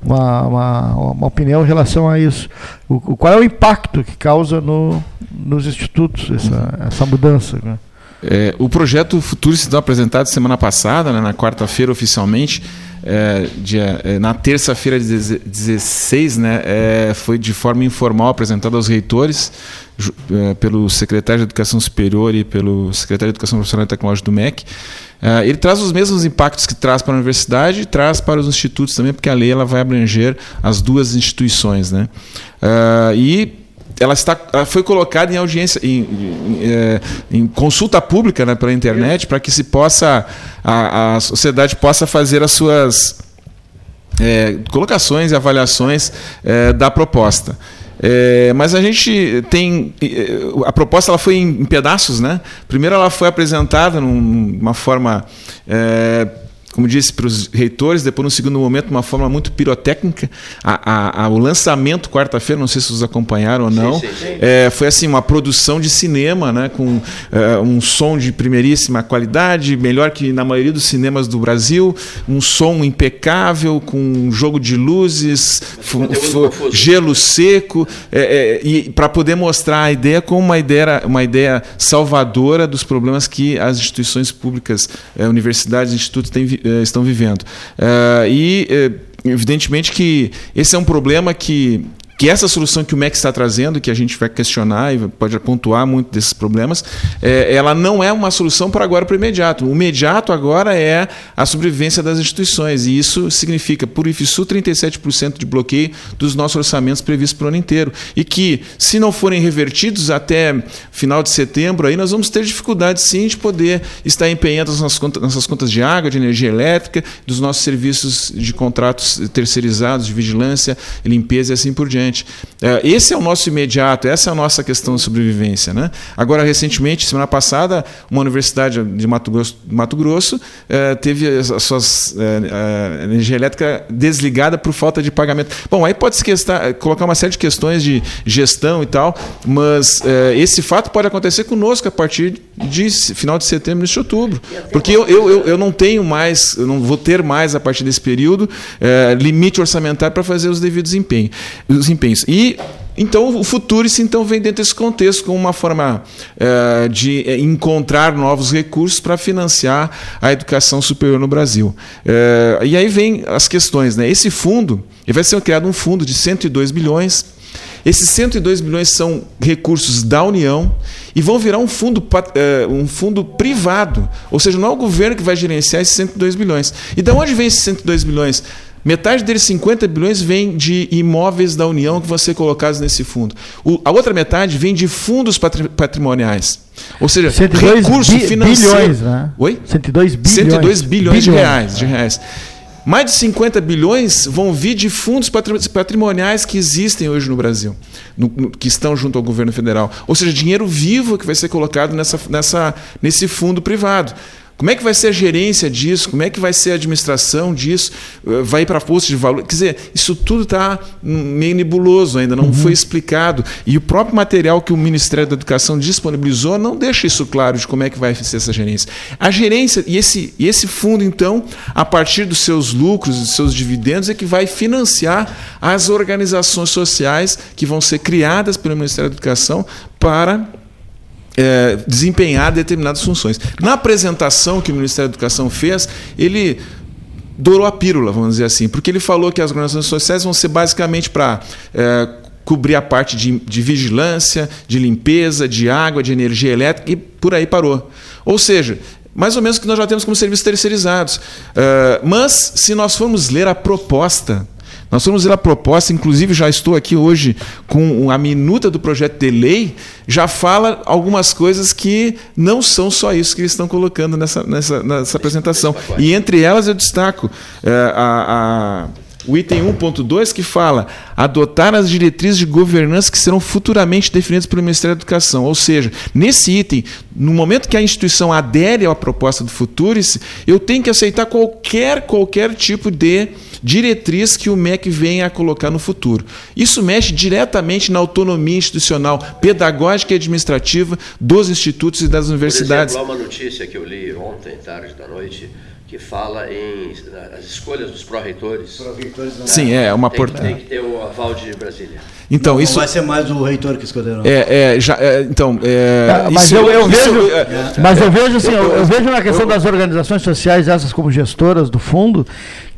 uma, uma, uma, opinião em relação a isso. O, qual é o impacto que causa no, nos institutos essa, essa mudança? Né? É, o projeto Futuro se deu apresentado semana passada, né, na quarta-feira oficialmente. É, dia, é, na terça-feira, 16, né, é, foi de forma informal apresentado aos reitores, é, pelo secretário de Educação Superior e pelo secretário de Educação Profissional e Tecnológica do MEC. Uh, ele traz os mesmos impactos que traz para a universidade e traz para os institutos também, porque a lei ela vai abranger as duas instituições. Né? Uh, e ela, está, ela foi colocada em audiência, em, em, é, em consulta pública né, pela internet, para que se possa, a, a sociedade possa fazer as suas é, colocações e avaliações é, da proposta. É, mas a gente tem. A proposta ela foi em, pedaços, né? Primeiro ela foi apresentada numa forma. É, como disse para os reitores, depois no segundo momento, uma forma muito pirotécnica. A, a, a o lançamento quarta-feira, não sei se vocês acompanharam ou não, sim, sim, sim. É, foi assim uma produção de cinema, né, com é, um som de primeiríssima qualidade, melhor que na maioria dos cinemas do Brasil, um som impecável, com um jogo de luzes, gelo seco, é, é e para poder mostrar a ideia como uma ideia, uma ideia salvadora dos problemas que as instituições públicas, é, universidades, institutos têm estão vivendo. Uh, e, eh, evidentemente, que esse é um problema que que essa solução que o MEC está trazendo, que a gente vai questionar e pode pontuar muito desses problemas, é, ela não é uma solução para agora, para o imediato. O imediato agora é a sobrevivência das instituições, e isso significa, por IFSU, 37% de bloqueio dos nossos orçamentos previstos para o ano inteiro. E que, se não forem revertidos até final de setembro, aí nós vamos ter dificuldade sim de poder estar empenhando as nossas contas, nossas contas de água, de energia elétrica, dos nossos serviços de contratos terceirizados, de vigilância, limpeza e assim por diante. É, esse é o nosso imediato, essa é a nossa questão de sobrevivência. Né? Agora, recentemente, semana passada, uma universidade de Mato Grosso, Mato Grosso é, teve as suas é, energia elétrica desligada por falta de pagamento. Bom, aí pode se questão, colocar uma série de questões de gestão e tal, mas esse fato pode acontecer conosco a partir de final de setembro, início de outubro. Porque eu, eu, eu não tenho mais, eu não vou ter mais a partir desse período limite orçamentário para fazer os devidos empenhos. E então o Futurice então vem dentro desse contexto como uma forma é, de eh, encontrar novos recursos para financiar a educação superior no Brasil. É, e aí vem as questões, né? Esse fundo, vai ser criado um fundo de 102 bilhões Esses 102 bilhões são recursos da União e vão virar um fundo, um fundo privado. Ou seja, não é o governo que vai gerenciar esses 102 bilhões. E de onde vem esses 102 bilhões? Metade deles, 50 bilhões, vem de imóveis da União que vão ser colocados nesse fundo. O, a outra metade vem de fundos patrimoniais. Ou seja, recurso bi financeiro. Bilhões, né? Oi? 102 bilhões. 102 bilhões, bilhões de reais. De reais. Mais de 50 bilhões vão vir de fundos patrimoniais que existem hoje no Brasil, no, no, que estão junto ao governo federal. Ou seja, dinheiro vivo que vai ser colocado nessa, nessa, nesse fundo privado. Como é que vai ser a gerência disso? Como é que vai ser a administração disso? Eh, vai para a força de valor? Quer dizer, isso tudo está meio nebuloso ainda, não uhum. foi explicado. E o próprio material que o Ministério da Educação disponibilizou não deixa isso claro de como é que vai ser essa gerência. A gerência e esse, e esse fundo, então, a partir dos seus lucros, dos seus dividendos, é que vai financiar as organizações sociais que vão ser criadas pelo Ministério da Educação para é, desempenhar determinadas funções. Na apresentação que o Ministério da Educação fez, ele dourou a pílula, vamos dizer assim, porque ele falou que as organizações sociais vão ser basicamente para é, cobrir a parte de, de, vigilância, de limpeza, de água, de energia elétrica e por aí parou. Ou seja, mais ou menos o que nós já temos como serviços terceirizados. Uh, mas, se nós formos ler a proposta nós vamos ver a proposta, inclusive já estou aqui hoje com a minuta do projeto de lei, já fala algumas coisas que não são só isso que eles estão colocando nessa, nessa, nessa apresentação. E entre elas eu destaco é, a, a o item 1.2 que fala adotar as diretrizes de governança que serão futuramente definidas pelo Ministério da Educação. Ou seja, nesse item, no momento que a instituição adere à proposta do Futurice, eu tenho que aceitar qualquer, qualquer tipo de diretriz que o MEC venha a colocar no futuro. Isso mexe diretamente na autonomia institucional, pedagógica e administrativa dos institutos e das universidades. Por exemplo, há uma notícia que eu li ontem, tarde da noite, que fala em as escolhas dos pró-reitores. Pró Sim, é uma portaria. Tem que ter o aval de Brasília. Então, não, isso não vai ser mais o reitor que escolherá. É, é, já, é, então, é, é mas isso, eu, eu isso, vejo, é, mas eu vejo assim, eu, eu, vejo na questão das organizações sociais, essas como gestoras do fundo,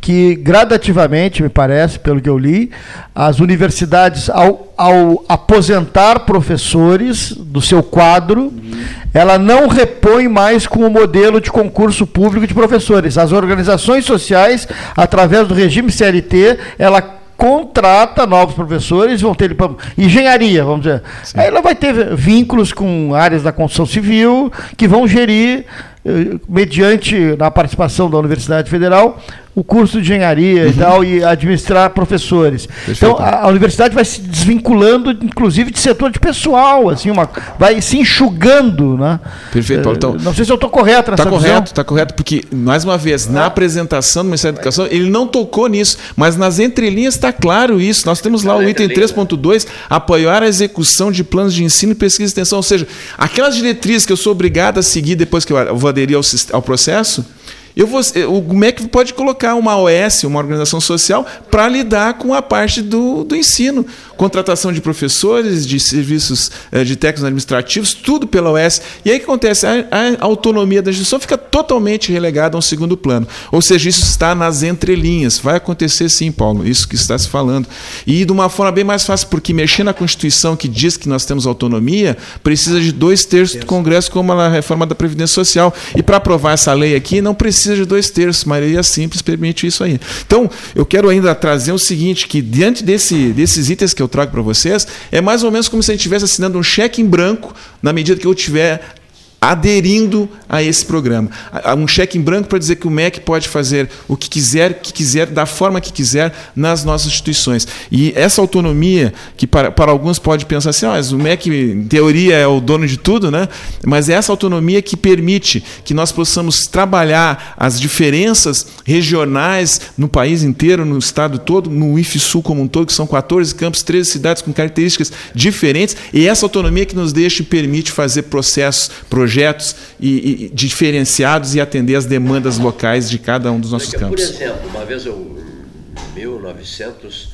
que gradativamente, me parece, pelo que eu li, as universidades, ao, ao aposentar professores do seu quadro, uhum. ela não repõe mais com o modelo de concurso público de professores. As organizações sociais, através do regime CLT, ela contrata novos professores, vão ter engenharia, vamos dizer. Sim. Aí ela vai ter vínculos com áreas da construção civil que vão gerir mediante na participação da Universidade Federal o curso de engenharia uhum. e tal, e administrar professores. Perfeito. Então, a, a, universidade vai se desvinculando, inclusive, de setor de pessoal, assim, uma, vai se enxugando. Né? Perfeito, Paulo. Então, não sei se eu estou correto nessa Está correto, está correto, porque, mais uma vez, na apresentação do Ministério da Educação, ele não tocou nisso, mas nas entrelinhas está claro isso. Nós temos lá o item 3.2, apoiar a execução de planos de ensino, pesquisa e extensão, ou seja, aquelas diretrizes que eu sou obrigado a seguir depois que eu vou aderir ao, ao processo, eu vou, o MEC pode colocar uma OS, uma organização social, para lidar com a parte do, do ensino. Contratação de professores, de serviços eh, de técnicos administrativos, tudo pela OS. E aí o que acontece? A, autonomia da instituição fica totalmente relegada a um segundo plano. Ou seja, isso está nas entrelinhas. Vai acontecer sim, Paulo, isso que está se falando. E de uma forma bem mais fácil, porque mexer na Constituição que diz que nós temos autonomia, precisa de dois terços do Congresso, como a reforma da Previdência Social. E para aprovar essa lei aqui, não precisa de dois terços, maioria simples permite isso aí. Então, eu quero ainda trazer o seguinte, que diante desse, desses itens que eu trago para vocês, é mais ou menos como se a gente estivesse assinando um cheque em branco, na medida que eu tiver aderindo a esse programa. Um cheque em branco para dizer que o MEC pode fazer o que quiser, que quiser, da forma que quiser nas nossas instituições. E essa autonomia, que para, para alguns pode pensar assim, ah, o MEC, em teoria, é o dono de tudo, né? mas é essa autonomia que permite que nós possamos trabalhar as diferenças regionais no país inteiro, no estado todo, no IFSUL como um todo, que são 14 campos, 13 cidades com características diferentes, e essa autonomia que nos deixa e permite fazer processos, projetos, projetos e, e, diferenciados e atender as demandas locais de cada um dos nossos campos. Por exemplo, uma vez eu, em 1900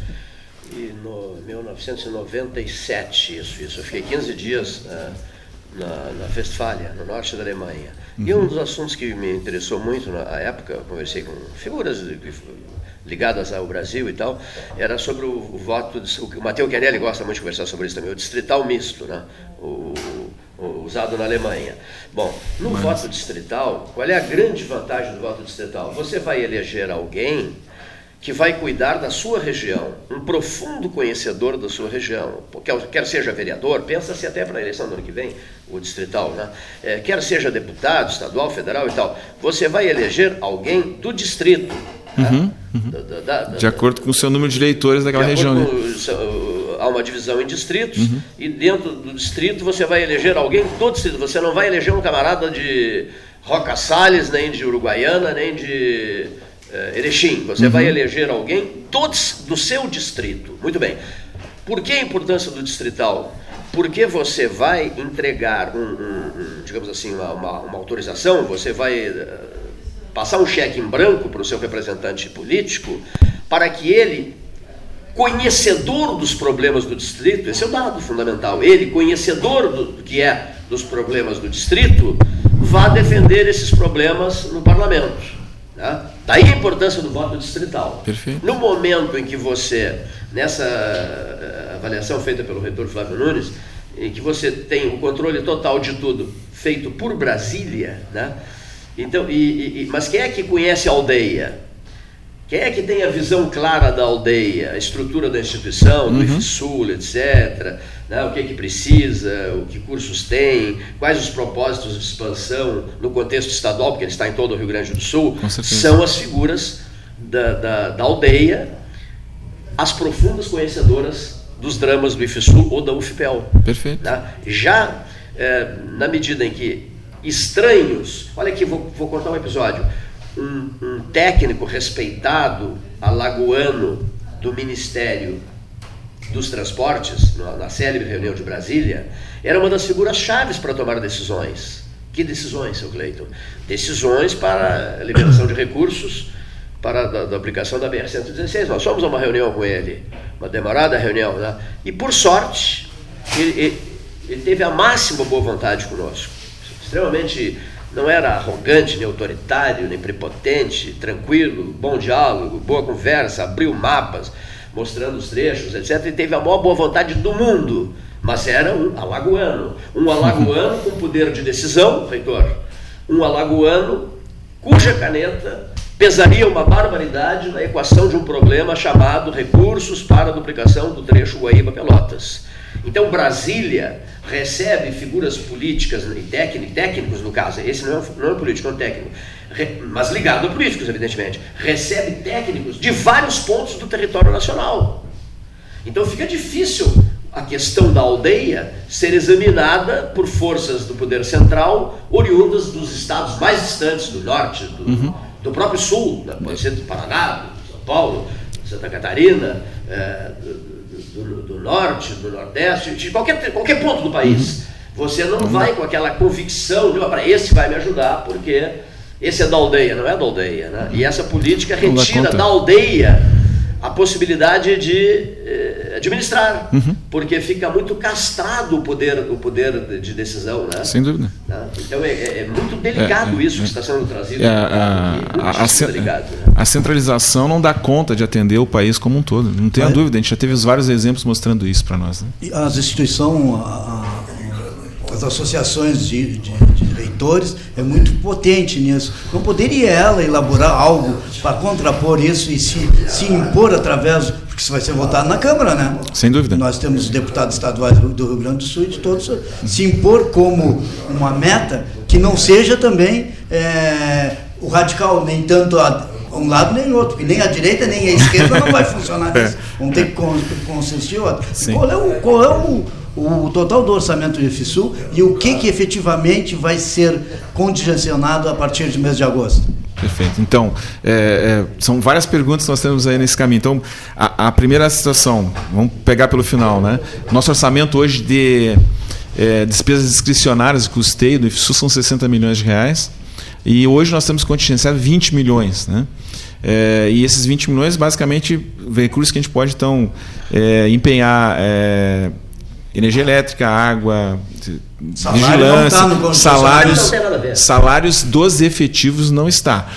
e no 1997, isso, isso, eu fiquei 15 dias uh, na, na Westfália, no norte da Alemanha. Uhum. E um dos assuntos que me interessou muito na época, eu conversei com figuras ligadas ao Brasil e tal, era sobre o, voto, o Matteo Chiarelli gosta muito de conversar sobre isso também, o distrital misto, né? o, usado na Alemanha. Bom, no Mas... voto distrital, qual é a grande vantagem do voto distrital? Você vai eleger alguém que vai cuidar da sua região, um profundo conhecedor da sua região, quer, seja vereador, pensa-se até para a eleição do ano que vem, o distrital, né? É, quer seja deputado, estadual, federal e tal, você vai eleger alguém do distrito. Né? Uhum, uhum. Da, da, da, de acordo com o seu número de eleitores daquela região. Né? Com, há uma divisão em distritos, uhum. e dentro do distrito você vai eleger alguém do distrito. Você não vai eleger um camarada de Roca Salles, nem de Uruguaiana, nem de uh, Erechim. Você uhum. vai eleger alguém todos do seu distrito. Muito bem. Por que a importância do distrital? Porque você vai entregar, um, um, um digamos assim, uma, uma, uma, autorização, você vai uh, passar um cheque em branco para o seu representante político, para que ele, conhecedor dos problemas do distrito, esse é o dado fundamental, ele, conhecedor do, que é dos problemas do distrito, vá defender esses problemas no parlamento. Né? Daí a importância do voto distrital. Perfeito. No momento em que você, nessa eh, avaliação feita pelo reitor Flávio Nunes, em que você tem o controle total de tudo feito por Brasília, né? Então, e, e, mas quem é que conhece a aldeia? Quem é que tem a visão clara da aldeia, a estrutura da instituição, do uhum. IFSUL, etc., né, o que é que precisa, o que cursos tem, quais os propósitos de expansão no contexto estadual, porque ele está em todo o Rio Grande do Sul, são as figuras da, da, da, aldeia, as profundas conhecedoras dos dramas do IFSUL ou da UFPEL. Perfeito. Né? Já é, na medida em que estranhos, olha aqui, vou, vou contar um episódio um, um técnico respeitado, alagoano, do Ministério dos Transportes, na célebre reunião de Brasília, era uma das figuras chaves para tomar decisões. Que decisões, seu Cleiton? Decisões para a liberação de recursos para a da, aplicação da BR-116. Nós fomos a uma reunião com ele, uma demorada reunião, né? e por sorte, ele, ele, ele teve a máxima boa vontade conosco, extremamente não era arrogante, nem autoritário, nem prepotente, tranquilo, bom diálogo, boa conversa, abriu mapas, mostrando os trechos, etc. E teve a maior boa vontade do mundo, mas era um alagoano. Um alagoano com poder de decisão, reitor. Um alagoano cuja caneta pesaria uma barbaridade na equação de um problema chamado recursos para a duplicação do trecho Guaíba-Pelotas. Então, Brasília recebe figuras políticas e técnicos, no caso, esse não é, não é político, é um técnico, mas ligado a políticos, evidentemente, recebe técnicos de vários pontos do território nacional. Então, fica difícil a questão da aldeia ser examinada por forças do poder central oriundas dos estados mais distantes do norte, do, uhum. do próprio sul, pode ser do Paraná, do São Paulo, Santa Catarina, é, do, do, norte, do nordeste, de qualquer, qualquer ponto do país. Uhum. Você não uhum. vai com aquela convicção de, para esse vai me ajudar, porque esse é da aldeia, não é da aldeia. Né? E essa política retira da aldeia a possibilidade de eh, administrar, uhum. porque fica muito castrado o poder, o poder de decisão. Né? Sem dúvida. Né? Então é, é, é, muito delicado é, é, isso que está sendo trazido. É, a, a, a, delicado, né? a, centralização não dá conta de atender o país como um todo, não tenha dúvida. A gente já teve vários exemplos mostrando isso para nós. Né? E as instituições, as associações de, de, de, leitores é muito potente nisso. Não poderia ela elaborar algo para contrapor isso e se, se impor através, porque isso vai ser votado na Câmara, né? Sem dúvida. Nós temos deputados estaduais do Rio Grande do Sul e de todos se impor como uma meta que não seja também é, o radical, nem tanto a, um lado nem outro, porque nem a direita nem a esquerda não vai funcionar nisso. Vão ter que consistir outro. Qual é o, qual é o o total do orçamento do IFSU e o que, que efetivamente vai ser contingenciado a partir de mês de agosto. Perfeito. Então, é, é, são várias perguntas que nós temos aí nesse caminho. Então, a, a, primeira situação, vamos pegar pelo final, né? Nosso orçamento hoje de é, despesas discricionárias e custeio do IFSU são 60 milhões de reais. E hoje nós temos contingenciado 20 milhões, né? É, e esses 20 milhões, basicamente, recursos que a gente pode, então, é, empenhar é, energia elétrica, água, Salário vigilância, tá salários, salários dos efetivos não está.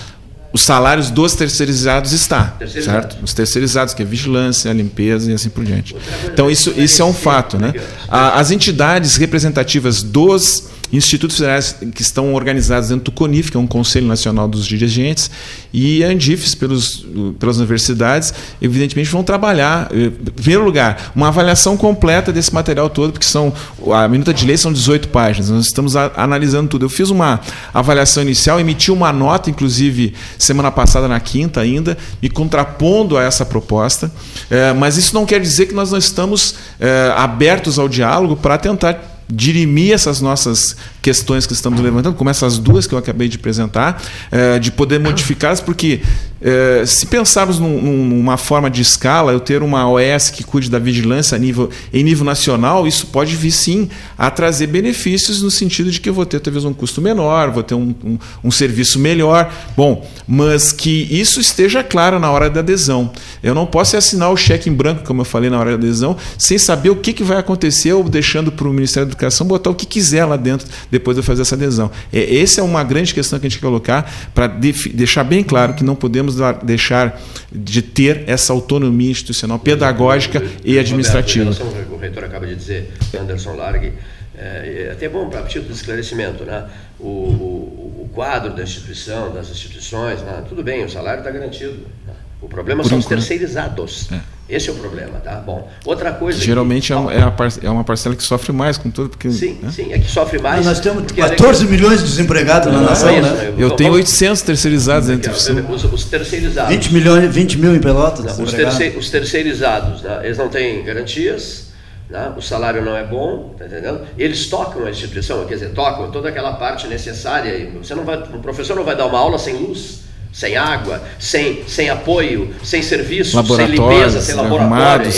os salários dos terceirizados está, certo? Os terceirizados, que é vigilância, limpeza e assim por diante. Então isso, isso é um fato, né? As entidades representativas dos institutos federais que estão organizados dentro do CONIF, que é um Conselho Nacional dos Dirigentes, e a Andifes pelos, pelas universidades, evidentemente vão trabalhar, eh, em primeiro lugar, uma avaliação completa desse material todo, porque são a minuta de lei são 18 páginas, nós estamos a, analisando tudo. Eu fiz uma avaliação inicial, emiti uma nota, inclusive, semana passada, na quinta ainda, me contrapondo a essa proposta, é, mas isso não quer dizer que nós não estamos é, abertos ao diálogo para tentar dirimir essas nossas questões que estamos levantando, como essas duas que eu acabei de apresentar, é, de poder modificá-las, porque é, se pensarmos num, numa forma de escala, eu ter uma OS que cuide da vigilância a nível, em nível nacional, isso pode vir sim a trazer benefícios no sentido de que eu vou ter talvez um custo menor, vou ter um, um, um serviço melhor. Bom, mas que isso esteja claro na hora da adesão. Eu não posso assinar o cheque em branco, como eu falei na hora da adesão, sem saber o que, que vai acontecer ou deixando para o Ministério da Educação botar o que quiser lá dentro depois de fazer essa adesão. É, essa é uma grande questão que a gente quer colocar para deixar bem claro que não podemos dar, deixar de ter essa autonomia institucional, pedagógica e administrativa. Roberto, o reitor acaba de dizer, Anderson Largue, é, é até bom para título de esclarecimento, né? O, o, o, quadro da instituição, das instituições, né? tudo bem, o salário está garantido. Né? O problema Por são os terceirizados. É. Esse é o problema, tá? Bom, outra coisa. Geralmente que, é, é, é, uma parcela que sofre mais com tudo, porque. Sim, né? sim, é que sofre mais. nós temos 14 milhões de desempregados na nação, é né? Eu, eu tenho 800 terceirizados entre os, os terceirizados. 20 milhões, 20 mil em Pelotas. Não, os, terceir, os, terceirizados, né? eles não têm garantias. Né? O salário não é bom, tá entendendo? Eles tocam a instituição, quer dizer, tocam toda aquela parte necessária. Você não vai, o professor não vai dar uma aula sem luz sem água, sem, sem apoio, sem serviço, sem limpeza, sem laboratório.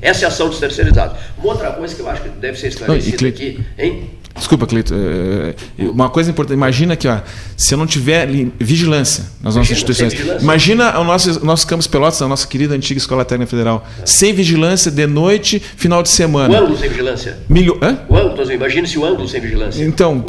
Essa é a ação dos terceirizados. Uma outra coisa que eu acho que deve ser esclarecida aqui, hein? Desculpa, Cleito. É, é, uma coisa importante, imagina que ó, se eu não tiver vigilância nas nossas instituições. Imagina o nosso, o nosso campus Pelotas, a nossa querida antiga Escola Técnica Federal. É. Sem vigilância de noite, final de semana. O ângulo sem vigilância. Milho... Hã? O ângulo, imagina se o ângulo sem vigilância. Então,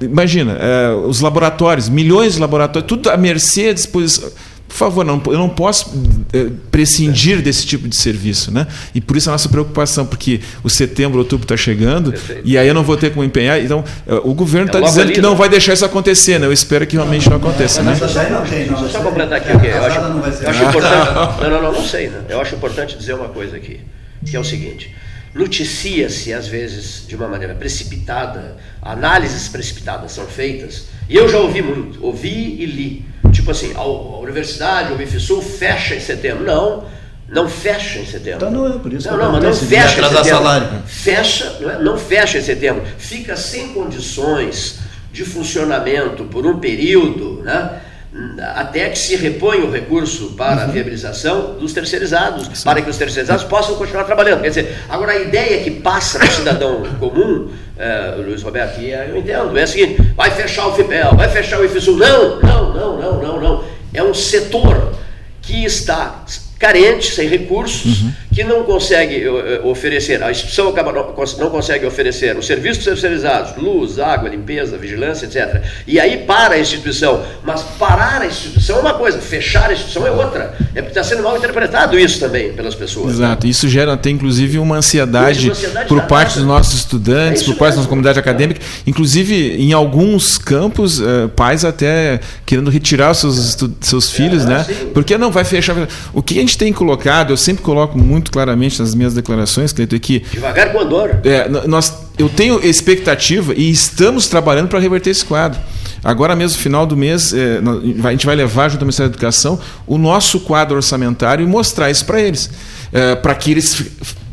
imagina, é, os laboratórios, milhões de laboratórios, tudo à mercê, à disposição por favor, não, eu não posso é, prescindir desse tipo de serviço. Né? E por isso a nossa preocupação, porque o setembro, outubro está chegando, Perfeito. e aí eu não vou ter como empenhar. Então, é, o governo está é dizendo ali, que não né? vai deixar isso acontecer. Né? Eu espero que realmente não aconteça. Né? Deixa eu só completar aqui. Okay? Eu acho, eu acho importante. Não, não, não, não sei. Né? Eu acho importante dizer uma coisa aqui, que é o seguinte. Noticia-se, às vezes, de uma maneira precipitada, análises precipitadas são feitas, e eu já ouvi muito, ouvi e li tipo assim, a, universidade, o Bifisul fecha em setembro. Não, não fecha em setembro. Então não é por isso. Não, não, mas não fecha em setembro. Salário. Fecha, não, é? não fecha em setembro. Fica sem condições de funcionamento por um período, né? até que se reponha o recurso para uhum. a viabilização dos terceirizados, Sim. para que os terceirizados possam continuar trabalhando. Quer dizer, agora a ideia que passa para o cidadão comum, é, Luiz Roberto, e eu entendo, é a seguinte, vai fechar o FIPEL, vai fechar o IFSUL. Não, não, não, não, não, não. É um setor que está carente, sem recursos, uhum. Que não consegue eh, eh, oferecer, a instituição acaba não, consegue oferecer os serviços terceirizados, luz, água, limpeza, vigilância, etc. E aí para a instituição, mas parar a instituição é uma coisa, fechar a instituição é outra. É porque está sendo mal interpretado isso também pelas pessoas. Exato, né? isso gera até inclusive uma ansiedade, ansiedade por parte dos nossos estudantes, é por parte da nossa comunidade acadêmica, inclusive em alguns campos, uh, pais até querendo retirar os seus, seus filhos, é, né? Sim. Porque não vai fechar. O que a gente tem colocado, eu sempre coloco muito claramente nas minhas declarações, Cleiton, é que. Devagar com andor. É, nós, eu tenho expectativa e estamos trabalhando para reverter esse quadro. Agora mesmo, final do mês, é, a gente vai levar junto ao Ministério da Educação o nosso quadro orçamentário e mostrar isso para eles. É, para que eles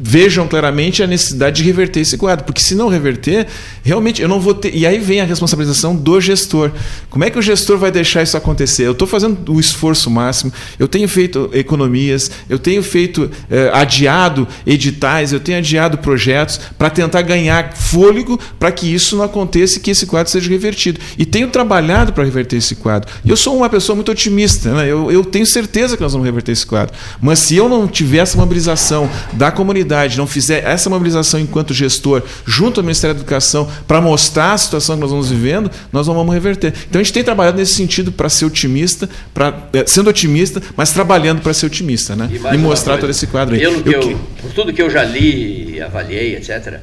vejam claramente a necessidade de reverter esse quadro, porque se não reverter, realmente eu não vou ter. E aí vem a responsabilização do gestor. Como é que o gestor vai deixar isso acontecer? Eu estou fazendo o esforço máximo, eu tenho feito economias, eu tenho feito eh, adiado editais, eu tenho adiado projetos para tentar ganhar fôlego para que isso não aconteça e que esse quadro seja revertido. E tenho trabalhado para reverter esse quadro. E eu sou uma pessoa muito otimista, né? eu, eu tenho certeza que nós vamos reverter esse quadro. Mas se eu não tiver essa mobilização da comunidade não fizer essa mobilização enquanto gestor junto ao Ministério da Educação para mostrar a situação que nós vamos vivendo, nós não vamos reverter. Então a gente tem trabalhado nesse sentido para ser otimista, para é, sendo otimista, mas trabalhando para ser otimista, né? E, e mostrar todo esse quadro aí. Pelo que eu, por tudo que eu já li, avaliei, etc.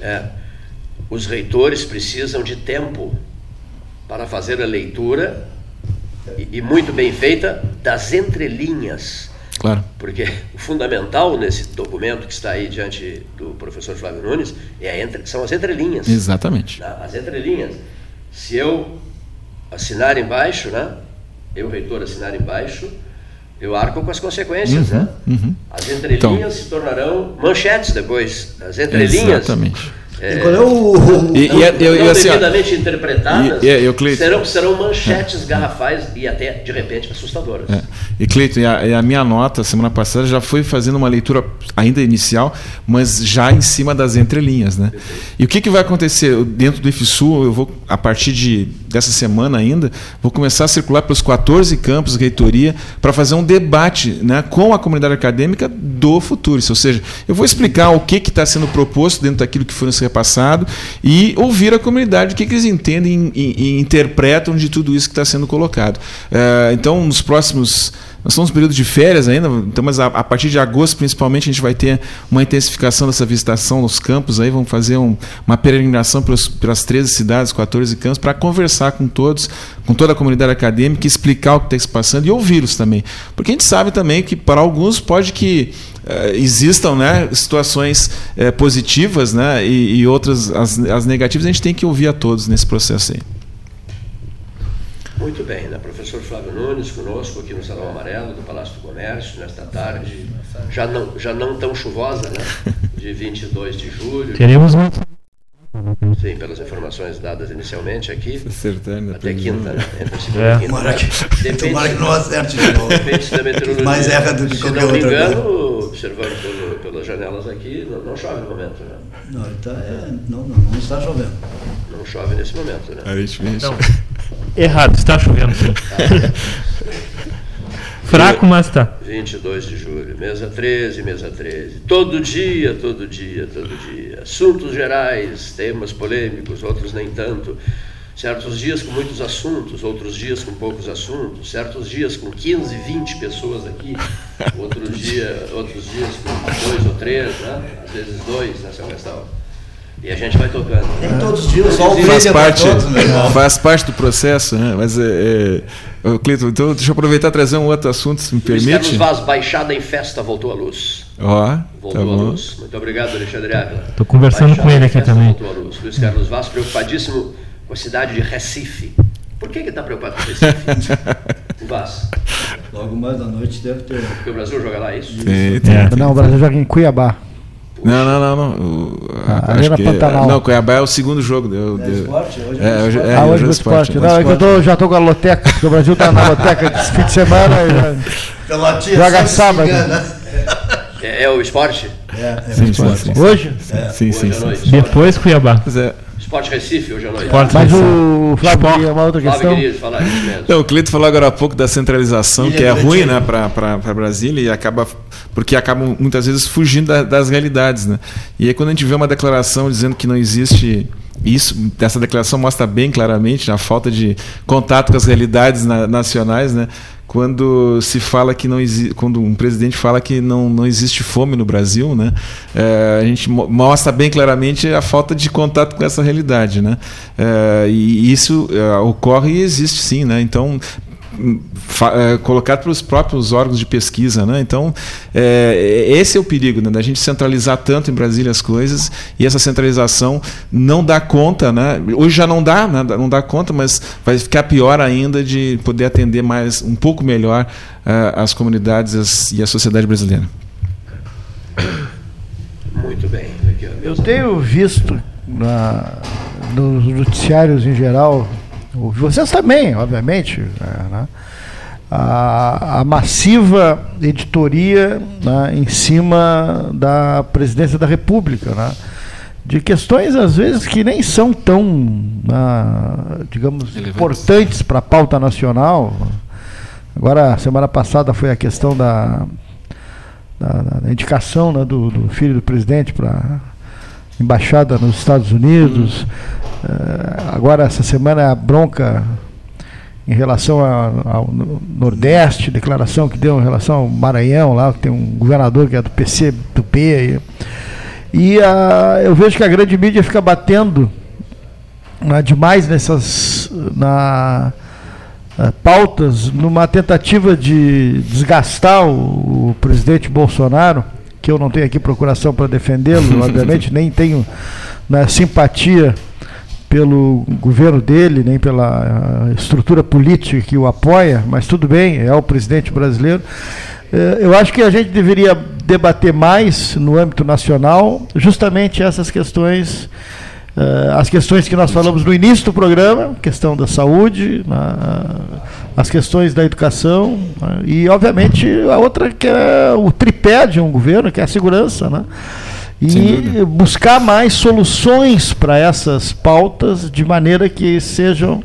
É, os reitores precisam de tempo para fazer a leitura e, e muito bem feita das entrelinhas. Claro. Porque o fundamental nesse documento que está aí diante do professor Flávio Nunes é entre, são as entrelinhas. Exatamente. Tá? As entrelinhas. Se eu assinar embaixo, né? eu, reitor, assinar embaixo, eu arco com as consequências. Uhum, né? Uhum. As entrelinhas então, se tornarão manchetes depois. As entrelinhas. Exatamente é, qual é o. E, não, e, eu, não assim, devidamente interpretadas, e, e, eu, Cleiton, serão, serão manchetes é. garrafais e até, de repente, assustadoras. É. E, Cleiton, e a, a, minha nota, semana passada, já foi fazendo uma leitura ainda inicial, mas já em cima das entrelinhas. Né? E o que, que vai acontecer? Dentro do IFSU, eu vou, a partir de, dessa semana ainda, vou começar a circular pelos 14 campos, reitoria, para fazer um debate né, com a comunidade acadêmica do futuro. Ou seja, eu vou explicar o que está sendo proposto dentro daquilo que foi nos repassado e ouvir a comunidade, o que, que eles entendem e, e, interpretam de tudo isso que está sendo colocado. Uh, então, nos próximos nós estamos no período de férias ainda, então, mas a, a, partir de agosto, principalmente, a gente vai ter uma intensificação dessa visitação nos campos. Aí vamos fazer um, uma peregrinação pelos, pelas 13 cidades, 14 campos, para conversar com todos, com toda a comunidade acadêmica, explicar o que está se passando e ouvi-los também. Porque a gente sabe também que, para alguns, pode que uh, existam né, situações uh, positivas né, e, e outras, as, as negativas, a gente tem que ouvir a todos nesse processo aí. Muito bem, né? professor Flávio Nunes conosco aqui no Salão Amarelo do Palácio do Comércio, nesta tarde, já não, já não tão chuvosa, né? De 22 de julho. Teremos um. Sim, pelas informações dadas inicialmente aqui. Acertando, até quinta, né? Entre segunda é. e quinta. Tomara que, depende, tomara que não acerte de novo. Depende da meteorologia. Mais erra do que Se qualquer não me engano, coisa. observando pelo, pelas janelas aqui, não, não, chove no momento, né? Não, tá, é, não, não, não está chovendo. Não chove nesse momento, né? Não. Errado, está chovendo sim. Fraco, mas tá. 22 de julho, mesa 13, mesa 13. Todo dia, todo dia, todo dia. Assuntos gerais, temas polêmicos, outros nem tanto. Certos dias com muitos assuntos, outros dias com poucos assuntos, certos dias com 15, 20 pessoas aqui, outro dia, outros dias com dois ou três, né? às vezes dois nessa questão. E a gente vai tocando. Nem todos os dias, só o faz parte, todos, faz parte do processo, né? Mas é, é, Cleiton, então deixa eu aproveitar e trazer um outro assunto, se me permite. Luiz Carlos Vaz, Baixada em Festa, voltou à luz. Ó, voltou tá à luz. Muito obrigado, Alexandre Ávila. Estou conversando Baixada com ele aqui festa, também. Voltou à luz. Luiz Carlos Vaz, preocupadíssimo com a cidade de Recife. Por que está preocupado com Recife? o Vaz. Logo mais da noite deve ter. Porque o Brasil joga lá, é isso? É. Não, o Brasil joga em Cuiabá. Não, não, não, não. O, a, Arena que, Pantanal. Não, Cuiabá é o segundo jogo. Deu, é esporte? Hoje é, hoje, é, ah, hoje é esporte. esporte. Não, é que eu tô, já tô com a loteca, porque o Brasil tá na loteca esse fim de semana. Já, joga sábado. É, é, o esporte? É, é sim, esporte. Sim, sim. Hoje? É. Sim, sim, sim. Depois Cuiabá. Esporte Recife hoje à noite. Esporte Mas o Flávio queria uma outra questão. Flávio falar isso mesmo. Não, o Clito falou agora há pouco da centralização, que é ruim né, para Brasília e acaba porque acabam muitas vezes fugindo da, das realidades. Né? E aí quando a gente vê uma declaração dizendo que não existe isso, essa declaração mostra bem claramente a falta de contato com as realidades na, nacionais, né? Quando se fala que não quando um presidente fala que não, não existe fome no Brasil, né? É, a gente mostra bem claramente a falta de contato com essa realidade, né? É, e isso é, ocorre e existe sim, né? Então é, colocado pelos próprios órgãos de pesquisa. Né? Então, é, esse é o perigo, né? da gente centralizar tanto em Brasília as coisas e essa centralização não dá conta. Né? Hoje já não dá, né? não dá conta, mas vai ficar pior ainda de poder atender mais um pouco melhor uh, as comunidades as, e a sociedade brasileira. Muito bem. Eu tenho visto na, nos noticiários em geral vocês também, obviamente, é, né? a, a, massiva editoria né, em cima da presidência da República, né? de questões às vezes que nem são tão, né, digamos, importantes para a pauta nacional. Agora, semana passada foi a questão da da, da indicação né, do, do, filho do presidente para embaixada nos Estados Unidos. Uh, agora, essa semana, a bronca em relação ao Nordeste, declaração que deu em relação ao Maranhão, lá que tem um governador que é do PC, do P. E, e a, eu vejo que a grande mídia fica batendo né, demais nessas na, uh, pautas numa tentativa de desgastar o, o, presidente Bolsonaro, que eu não tenho aqui procuração para defendê-lo, obviamente, nem tenho né, simpatia pelo governo dele, nem pela uh, estrutura política que o apoia, mas tudo bem, é o presidente brasileiro. Uh, eu acho que a gente deveria debater mais no âmbito nacional justamente essas questões Uh, as questões que nós falamos no início do programa, questão da saúde, as questões da educação né, e, obviamente, a outra que é o tripé de um governo, que é a segurança. Né? E buscar mais soluções para essas pautas de maneira que sejam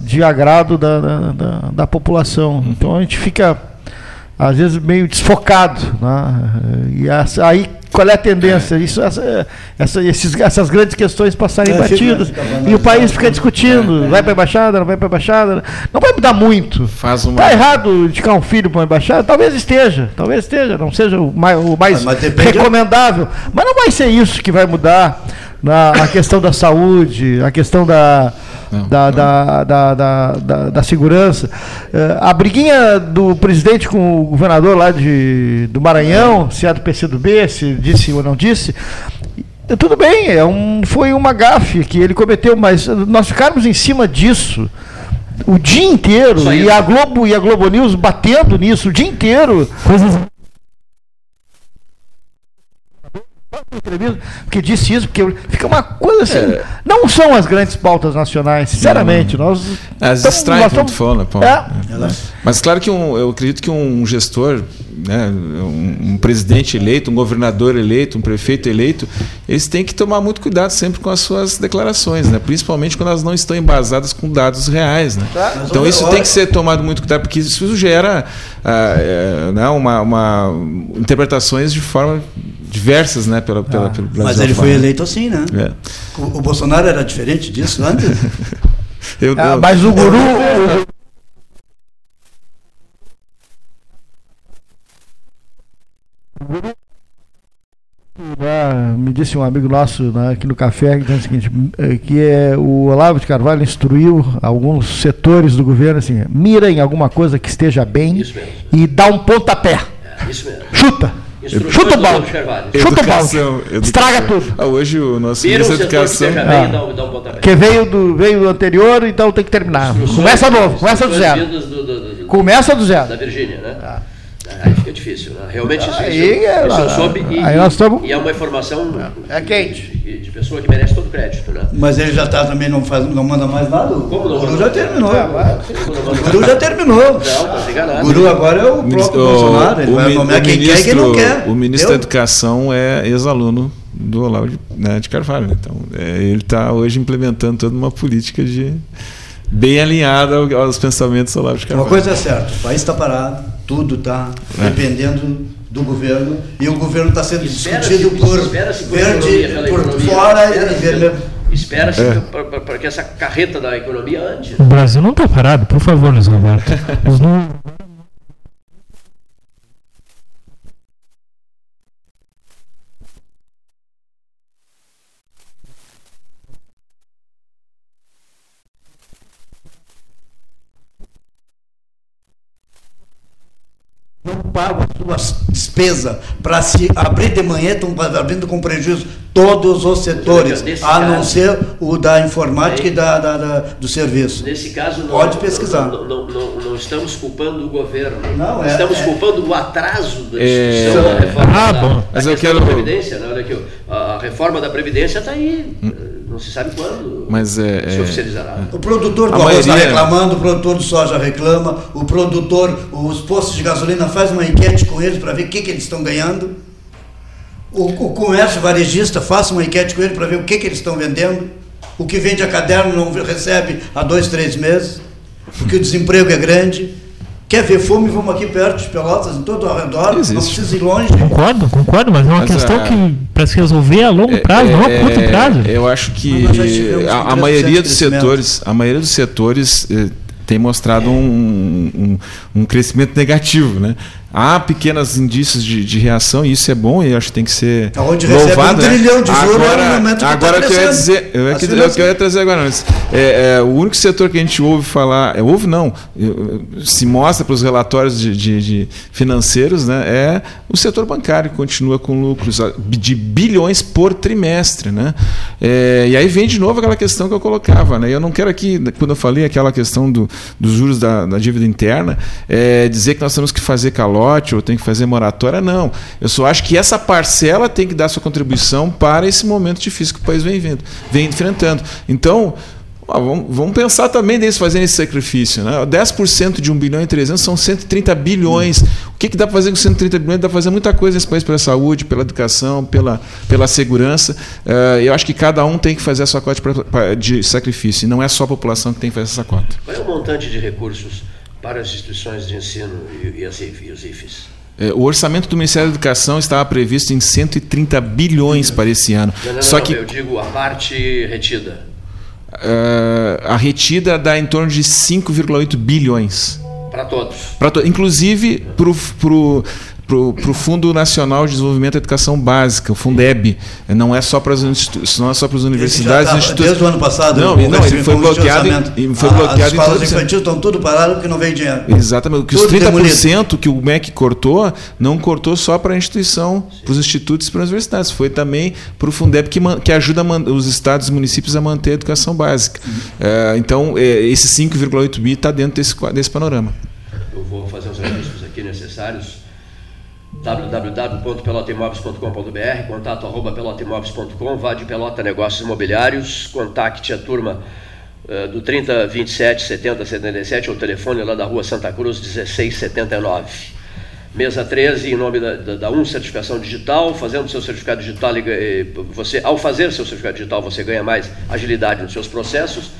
de agrado da, da, da, da população. Uhum. Então a gente fica às vezes meio desfocado. Né? E aí qual é a tendência? Isso, essa, essa, esses, essas grandes questões passarem é, batidas e o país fica discutindo, é, vai para a embaixada, não vai para a embaixada. Não vai mudar muito. Está uma... errado indicar um filho para uma embaixada? Talvez esteja, talvez esteja, não seja o mais, o mais mas recomendável. Mas não vai ser isso que vai mudar na, a questão da saúde, a questão da da, Da, da, da, da, segurança. Uh, a briguinha do presidente com o governador lá de, do Maranhão, se é do PCdoB, se disse ou não disse, tudo bem, é um, foi uma gafe que ele cometeu, mas nós ficarmos em cima disso o dia inteiro e a Globo e a Globo News batendo nisso o dia inteiro. Coisas entrevista, porque disse isso, porque fica uma coisa assim. É. Não são as grandes pautas nacionais, sinceramente. Não. Nós as distraem muito tamo... fora, é. é. Mas claro que um, eu acredito que um gestor, né, um, um, presidente eleito, um governador eleito, um prefeito eleito, eles têm que tomar muito cuidado sempre com as suas declarações, né? principalmente quando elas não estão embasadas com dados reais. Né? Então isso tem que ser tomado muito cuidado, porque isso gera ah, é, né, uma, uma interpretações de forma diversas, né, pela, pela, ah, pelo Brasil. Mas ele foi eleito assim, né? É. O, o, Bolsonaro era diferente disso antes? eu, ah, eu, mas o guru. Ah, me disse um amigo nosso né, aqui no café que, o seguinte, eh, que é, o Olavo de Carvalho instruiu alguns setores do governo assim, mira em alguma coisa que esteja bem e dá um pontapé. É, Chuta. Chuta o balde. Chuta o balde. Estraga tudo. Ah, hoje o nosso ministro da Educação. Ah. Que veio do, veio do anterior, então tem que terminar. Começa novo, começa do zero. Começa do zero. Da Virgínia, né? Ah. Aí fica difícil, né? Realmente isso, aí, isso, é, isso eu soube e, aí nós estamos... e é uma informação é quente. De, de, pessoa que merece todo o crédito, né? Mas ele já está também, não, faz, não manda mais nada? Como não? O Guru já terminou. o Guru já terminou. Não, tá enganado. O Guru agora é o próprio o, Bolsonaro, ele o, vai nomear quem ministro, quer e quem não quer. O ministro Eu? da Educação é ex-aluno do Olavo de, né, de Carvalho. Né? Então, é, ele está hoje implementando toda uma política de bem alinhada aos pensamentos do Olavo de Carvalho. Uma coisa é certa, o país está parado tudo está é. dependendo do governo e o governo está sendo discutido por verde por fora e vermelho. Espera-se é. para que essa carreta da economia ande. O Brasil não está parado, por favor, Luiz Roberto. Os números pago a sua despesa para se abrir de manhã, estão abrindo com prejuízo todos os setores, a não caso, ser o da informática e da, da, da, do serviço. Nesse caso, não, pode pesquisar. Não, não, não, não estamos culpando o governo. Não, é, estamos é, culpando o atraso da discussão é, da reforma ah, da, bom. Mas da eu quero... da Previdência. Né? Olha aqui, a reforma da Previdência está aí. Hum não se sabe quando Mas é, se é, oficializará. É. O produtor do arroz está reclamando, o produtor de soja reclama, o produtor, os postos de gasolina faz uma enquete com eles para ver o que, que eles estão ganhando. O, o comércio varejista faça uma enquete com ele para ver o que, que eles estão vendendo. O que vende a caderno não recebe há dois, três meses, porque o desemprego é grande. Quer ver fome, vamos aqui perto de Pelotas, em todo ao redor, Existe. não precisa ir longe. Concordo, concordo, mas é uma mas questão a... que para se resolver a longo é, prazo, é, não a é, curto prazo. Eu acho que a, a maioria dos setores, a maioria dos setores eh, tem mostrado um, um, um, crescimento negativo, né? Há pequenos indícios de, de, reação e isso é bom e acho que tem que ser Onde louvado. Um né? trilhão de juros agora, no agora tá que eu ia dizer, eu, ia, eu, eu ia trazer agora, mas, é, é, o único setor que a gente ouve falar, é, ouve não, se mostra para os relatórios de, de, de, financeiros, né, é o setor bancário que continua com lucros de bilhões por trimestre, né? É, e aí vem de novo aquela questão que eu colocava, né? Eu não quero aqui, quando eu falei aquela questão do, dos juros da, da dívida interna, é, dizer que nós temos que fazer calor ou tem que fazer moratória, não. Eu só acho que essa parcela tem que dar sua contribuição para esse momento difícil que o país vem, vendo, vem enfrentando. Então, vamos, pensar também deles fazendo esse sacrifício. Né? 10% de 1 bilhão e 300 são 130 bilhões. O que, que dá para fazer com 130 bilhões? Dá para fazer muita coisa nesse país pela saúde, pela educação, pela, pela segurança. Uh, eu acho que cada um tem que fazer a sua cota de sacrifício. E não é só a população que tem que fazer essa cota. Qual é o montante de recursos para as instituições de ensino e, as, e os IFES? É, o orçamento do Ministério da Educação estava previsto em 130 bilhões para esse ano. Não, não, Só não, que eu digo a parte retida. Uh, a retida dá em torno de 5,8 bilhões. Para todos. Para to inclusive para o para o Fundo Nacional de Desenvolvimento da Educação Básica, o Fundeb. Não é só para as não é só para as universidades, tá, institutos. Desde o ano passado. Não, não ele foi bloqueado. Em, foi bloqueado as escolas infantis estão tudo paradas porque não vem dinheiro. Exatamente. Que os 30% demolido. que o MEC cortou, não cortou só para a instituição, para os institutos e para as universidades. Foi também para o Fundeb que, que ajuda os estados e municípios a manter a educação básica. É, então, é, esse 5,8 bi está dentro desse, desse panorama. Eu vou fazer os registros aqui necessários www.pelotaimóveis.com.br, contato arroba pelotaimóveis.com, vá de Pelota Negócios Imobiliários, contacte a turma uh, do 30 27 70 77 ou telefone lá da rua Santa Cruz 1679. Mesa 13, em nome da, da, da Um Certificação Digital, fazendo seu certificado digital, você, ao fazer seu certificado digital, você ganha mais agilidade nos seus processos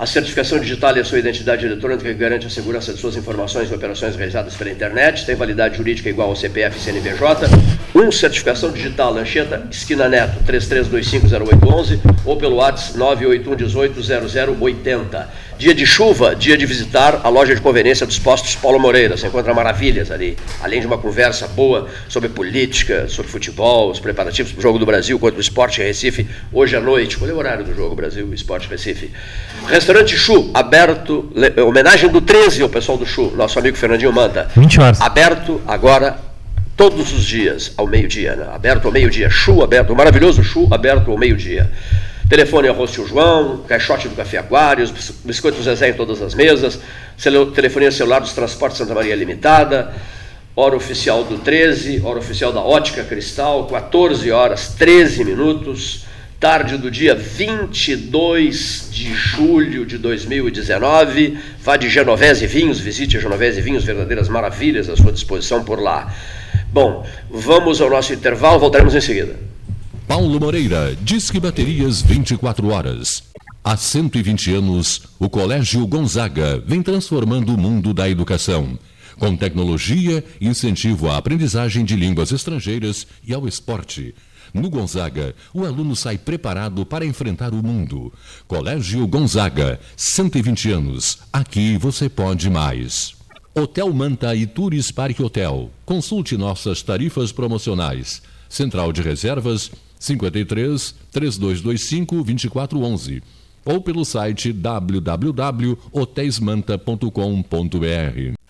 a certificação digital é a sua identidade eletrônica que garante a segurança de suas informações e operações realizadas pela internet. Tem validade jurídica igual ao CPF e CNPJ. 1. Um, certificação digital Lancheta, esquina Neto, 33250811 ou pelo WhatsApp 981180080. Dia de chuva, dia de visitar a loja de conveniência dos postos Paulo Moreira. Você encontra maravilhas ali. Além de uma conversa boa sobre política, sobre futebol, os preparativos para o Jogo do Brasil contra o Esporte Recife, hoje à noite. Qual é o horário do Jogo Brasil Esporte Recife? Restaurante Chu, aberto, homenagem do 13 ao pessoal do Chu, nosso amigo Fernandinho Manta. 20 horas. Aberto agora todos os dias ao meio-dia, né? aberto ao meio-dia. Chu aberto, o maravilhoso Chu aberto ao meio-dia. Telefone arroz tio João, caixote do Café Aquários, biscoito Zezé em todas as mesas, telefonia celular dos Transportes Santa Maria Limitada, hora oficial do 13, hora oficial da Ótica Cristal, 14 horas 13 minutos, tarde do dia 22 de julho de 2019. Vá de Genovese Vinhos, visite Genovese Vinhos, verdadeiras maravilhas à sua disposição por lá. Bom, vamos ao nosso intervalo, voltaremos em seguida. Paulo Moreira, Disque Baterias 24 horas. Há 120 anos, o Colégio Gonzaga vem transformando o mundo da educação. Com tecnologia, incentivo à aprendizagem de línguas estrangeiras e ao esporte. No Gonzaga, o aluno sai preparado para enfrentar o mundo. Colégio Gonzaga, 120 anos. Aqui você pode mais. Hotel Manta e Tours Parque Hotel. Consulte nossas tarifas promocionais. Central de Reservas 53 3225 2411 ou pelo site www.hoteismanta.com.br.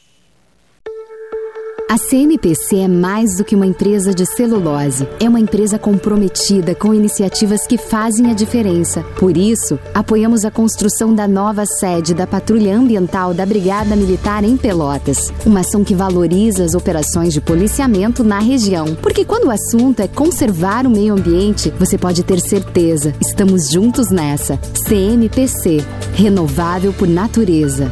A CMPC é mais do que uma empresa de celulose. É uma empresa comprometida com iniciativas que fazem a diferença. Por isso, apoiamos a construção da nova sede da Patrulha Ambiental da Brigada Militar em Pelotas. Uma ação que valoriza as operações de policiamento na região. Porque quando o assunto é conservar o meio ambiente, você pode ter certeza. Estamos juntos nessa. CMPC Renovável por Natureza.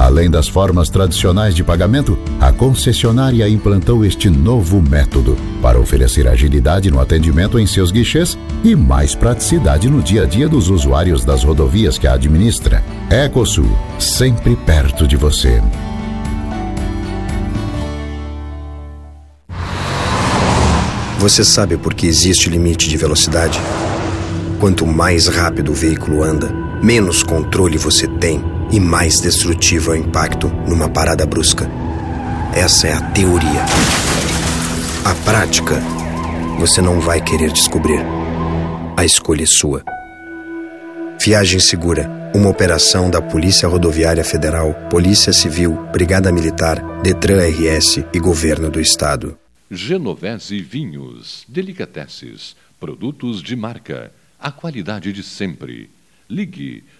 Além das formas tradicionais de pagamento, a concessionária implantou este novo método para oferecer agilidade no atendimento em seus guichês e mais praticidade no dia a dia dos usuários das rodovias que a administra. Ecosul, sempre perto de você. Você sabe por que existe limite de velocidade? Quanto mais rápido o veículo anda, menos controle você tem e mais destrutivo é o impacto numa parada brusca. Essa é a teoria. A prática, você não vai querer descobrir. A escolha é sua. Viagem Segura, uma operação da Polícia Rodoviária Federal, Polícia Civil, Brigada Militar, Detran RS e Governo do Estado. Genovese Vinhos, Delicateces, produtos de marca, a qualidade de sempre. Ligue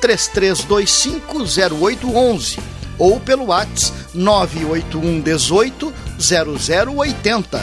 33250811 ou pelo WhatsApp 981 18 0080.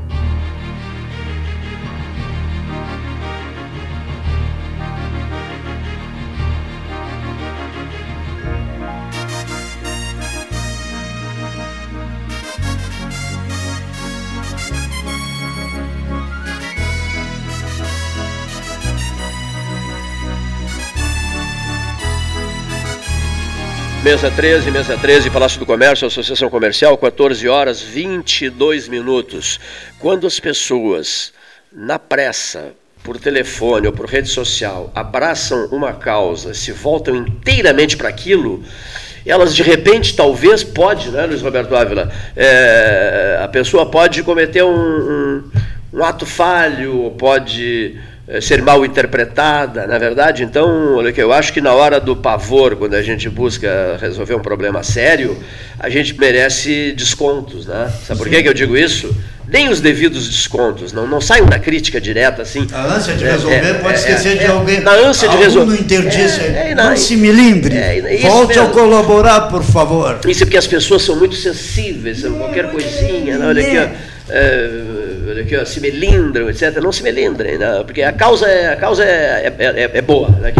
Mesa 13, mesa 13, Palácio do Comércio, Associação Comercial, 14 horas 22 minutos. Quando as pessoas, na pressa, por telefone ou por rede social, abraçam uma causa, se voltam inteiramente para aquilo, elas de repente, talvez, pode, né, Luiz Roberto Ávila, é, a pessoa pode cometer um, um, um ato falho, pode eh, ser mal interpretada, na verdade. Então, olha eu acho que na hora do pavor, quando a gente busca resolver um problema sério, a gente merece descontos, né? Sabe por que, que eu digo isso? Nem os devidos descontos, não, não saiam da crítica direta assim. A ânsia de é, resolver é, pode é, esquecer de é, alguém. Na ânsia de resolver. interdisse, é, não se milindre. Volte a colaborar, por favor. Isso é porque as pessoas são muito sensíveis, qualquer coisinha. Né? Olha aqui, ó que ó, se melindram, etc. Não se melindrem, né? porque a causa é, a causa é, é, é, é boa. Né?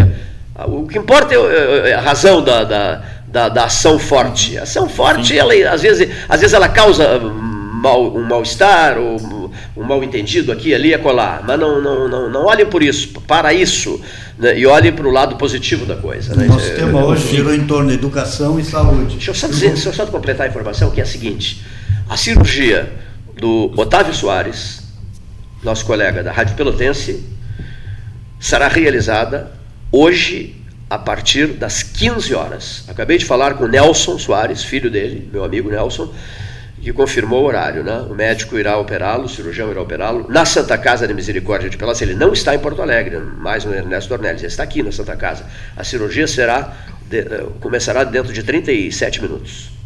O que importa é, é, é a razão da, da, da, da, ação forte. A ação forte, ela, às, vezes, às vezes ela causa mal, um mal-estar ou um mal-entendido aqui, ali e acolá. Mas não, não, não, não olhem por isso, para isso. Né? E olhem para o lado positivo da coisa. Né? Nosso tema hoje girou em torno de educação e saúde. Deixa eu só, dizer, deixa eu só completar a informação, que é a seguinte. A cirurgia do Otávio Soares, nosso colega da Rádio Pelotense, será realizada hoje a partir das 15 horas. Acabei de falar com Nelson Soares, filho dele, meu amigo Nelson, que confirmou o horário. Né? O médico irá operá-lo, o cirurgião irá operá-lo na Santa Casa de Misericórdia de Pelotas. Ele não está em Porto Alegre, mais no Ernesto Dornelles, ele está aqui na Santa Casa. A cirurgia será de, eh, começará dentro de 37 minutos.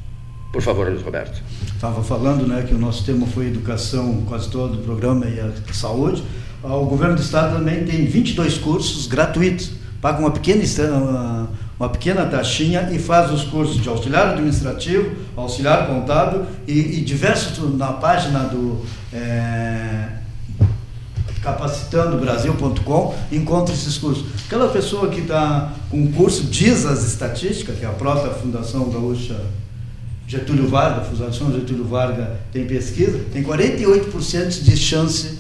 Por favor, Luiz Roberto. Estava falando né, que o nosso tema foi educação, quase todo o programa, e a saúde. Ah, o governo do estado também tem 22 cursos gratuitos. Paga uma pequena, uma pequena taxinha e faz os cursos de auxiliar administrativo, auxiliar contábil e, e diversos na página do é, capacitandobrasil.com encontra esses cursos. Aquela pessoa que está com um curso diz as estatísticas, que é a própria Fundação Gaúcha Getúlio Vargas, a Fundação Getúlio Vargas tem pesquisa, tem 48% de chance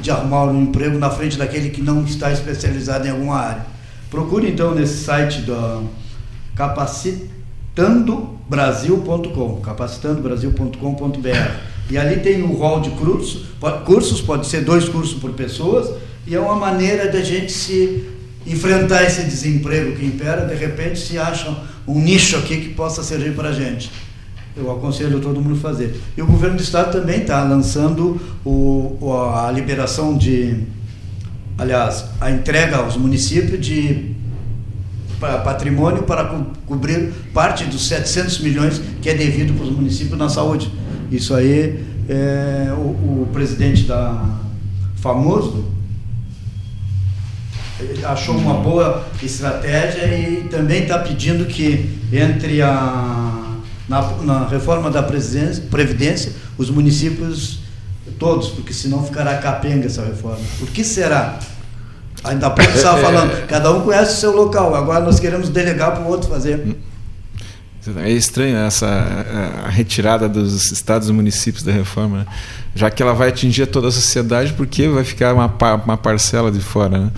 de arrumar um emprego na frente daquele que não está especializado em alguma área. Procure então nesse site do capacitandobrasil.com, capacitandobrasil.com.br. E ali tem um rol de cursos, cursos, pode ser dois cursos por pessoas, e é uma maneira da gente se enfrentar esse desemprego que impera, de repente se acha um nicho aqui que possa servir para a gente eu aconselho todo mundo a fazer. E o governo do estado também está lançando o, a liberação de, aliás, a entrega aos municípios de patrimônio para co cobrir parte dos 700 milhões que é devido para os municípios na saúde. Isso aí é, o, o presidente da famoso achou uma boa estratégia e também está pedindo que entre a na, na reforma da previdência os municípios todos, porque senão ficará capenga essa reforma. Por que será? Ainda pouco estava falando, cada um conhece o seu local, agora nós queremos delegar para o outro fazer. É estranho essa a retirada dos estados e municípios da reforma, né? já que ela vai atingir toda a sociedade, porque vai ficar uma, uma parcela de fora. Né?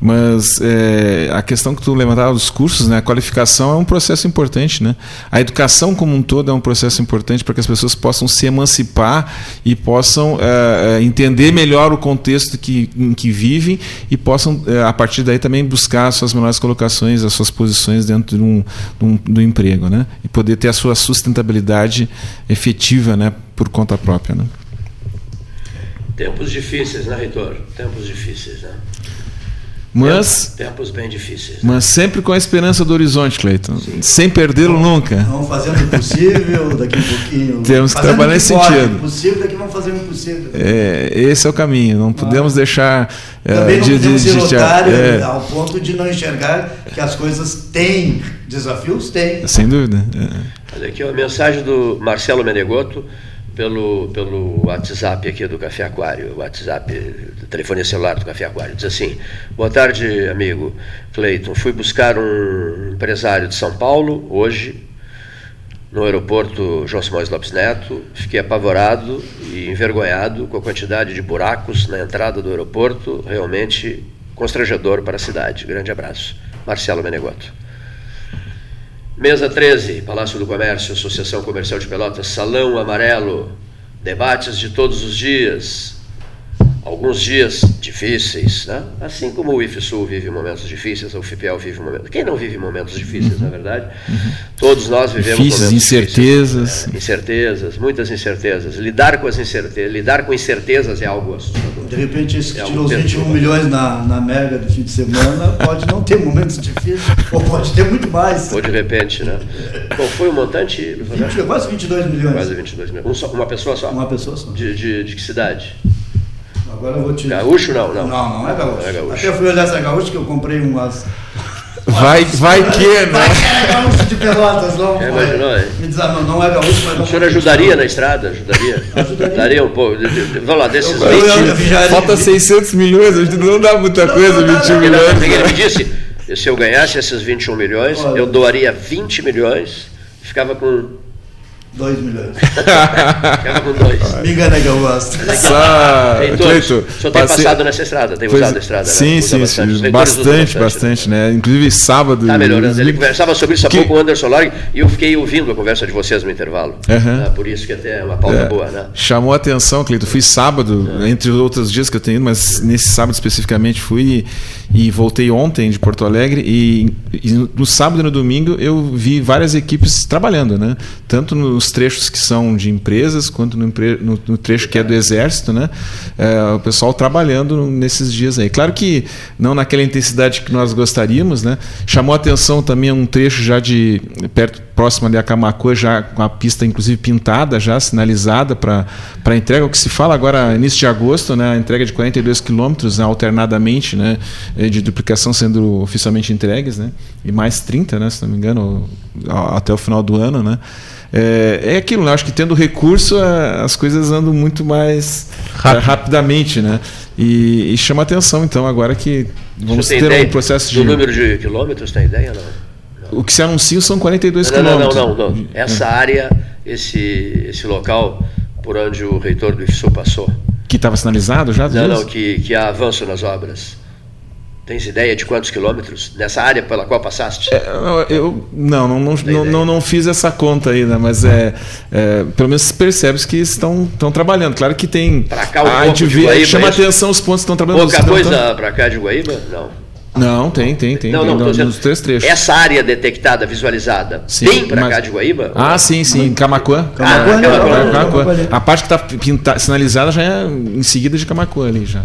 Mas é, a questão que tu levantava dos cursos, né, a qualificação é um processo importante. Né? A educação como um todo é um processo importante para que as pessoas possam se emancipar e possam é, é entender melhor o contexto que, em que vivem e possam, é, a partir daí, também buscar as suas melhores colocações, as suas posições dentro de um, de um, do emprego. Né? E poder ter a sua sustentabilidade efetiva né, por conta própria. Né? Tempos difíceis, né, Reitor? Tempos difíceis, né? Mas, tempos bem difíceis. Né? Mas sempre com a esperança do horizonte, Cleiton. Sem perdê-lo nunca. Vamos fazendo o possível, daqui a pouquinho. Temos que trabalhar nesse sentido. possível, daqui vamos fazer o impossível. É, esse é o caminho. Não podemos ah. deixar. É, Também não de, podemos de, ser otário é, ao ponto de não enxergar que as coisas têm desafios, têm. Sem dúvida. É. Olha aqui a mensagem do Marcelo Menegoto pelo, pelo WhatsApp aqui do Café Aquário, WhatsApp, telefone celular do Café Aquário. Diz assim: Boa tarde, amigo Cleiton. Fui buscar um empresário de São Paulo hoje, no aeroporto João Simões Lopes Neto. Fiquei apavorado e envergonhado com a quantidade de buracos na entrada do aeroporto, realmente constrangedor para a cidade. Grande abraço. Marcelo Menegoto. Mesa 13, Palácio do Comércio, Associação Comercial de Pelotas, Salão Amarelo, debates de todos os dias, alguns dias difíceis, né? assim como o IFSUL vive momentos difíceis, o FIPEL vive momentos. Quem não vive momentos difíceis, na verdade? Todos nós vivemos Difíceis, momentos incertezas. Difíceis, é, incertezas, muitas incertezas. Lidar com as incertezas, lidar com incertezas é algo assustador. De repente, esse que é tirou os 21 milhões na, na Mega do fim de semana pode não ter momentos difíceis, ou pode ter muito mais. Ou de repente, né? Bom, foi um montante. 20, quase 22 milhões. Quase 22 milhões. Um só, uma pessoa só? Uma pessoa só. De, de, de que cidade? Agora eu vou te. Gaúcho não, não. Não, não é gaúcho. Não é gaúcho. Até fui olhar essa gaúcha que eu comprei umas. Vai, vai que, né? Vai que é gaúcho de Pelotas, não. É, imaginou, é? Me diz, não, não é gaúcho, mas não. O senhor ajudaria na estrada? Ajudaria? Ajudaria. Daria um pouco. Vamos lá, desses eu, 20. Eu, eu, Falta 600 milhões, a gente não dá muita não, coisa, não, 21 milhões. Ele me disse: se eu ganhasse esses 21 milhões, Olha. eu doaria 20 milhões, ficava com 2 milhões. Ficava com dois. Me engana que eu gosto. Só, Cleito, o senhor tem passado nessa estrada, tem usado a estrada. Sim, né? sim, bastante, sim. Bastante, bastante, né? Inclusive sábado. Está melhorando. Ele conversava sobre isso há que... pouco com o Anderson Lorg e eu fiquei ouvindo a conversa de vocês no intervalo. Uhum. Né? Por isso que até é uma pauta é. boa, né? Chamou a atenção, Cleito. Fui sábado, é. entre outros dias que eu tenho ido, mas nesse sábado especificamente fui e, e voltei ontem de Porto Alegre e, e no sábado e no domingo eu vi várias equipes trabalhando, né? Tanto nos trechos que são de empresas, quanto no, no, no trecho que é do Exército, né? É, o pessoal trabalhando nesses dias aí. Claro que não naquela intensidade que nós gostaríamos, né? Chamou a atenção também um trecho já de perto próximo ali a Camacuã, já com a pista inclusive pintada, já sinalizada para entrega. O que se fala agora, início de agosto, né? A entrega de 42 quilômetros né? alternadamente, né? De duplicação sendo oficialmente entregues, né? E mais 30, né? Se não me engano, até o final do ano, né? É, é aquilo, né? acho que tendo recurso as coisas andam muito mais Rápido. rapidamente, né? E, e, chama atenção então agora que vamos ter um processo de. O número de quilômetros, tem ideia não? não? O que se anuncia são 42 não, quilômetros. Não, não, não, não. Essa é. área, esse, esse local por onde o reitor do IFSU passou. Que estava sinalizado já? Não, não, que, que há avanço nas obras. Tens ideia de quantos quilômetros nessa área pela qual passaste? É, eu não, não, não, não, não, não, fiz essa conta ainda, mas é, é pelo menos percebes que estão, estão trabalhando. Claro que tem. Para cá o a gente vê, Guaíba, chama é atenção os pontos que estão trabalhando. Pouca coisa para cá de Guaíba? Não. Não, tem, tem, tem. Não, tem não, dizendo, nos três trechos. Essa área detectada, visualizada, Sim, bem para mas- cá de Guaíba? Ah, sim, sim, Camacuã. Ah, Camaquã. Camaquã. A parte que está sinalizada já é em seguida de Camacuã ali já.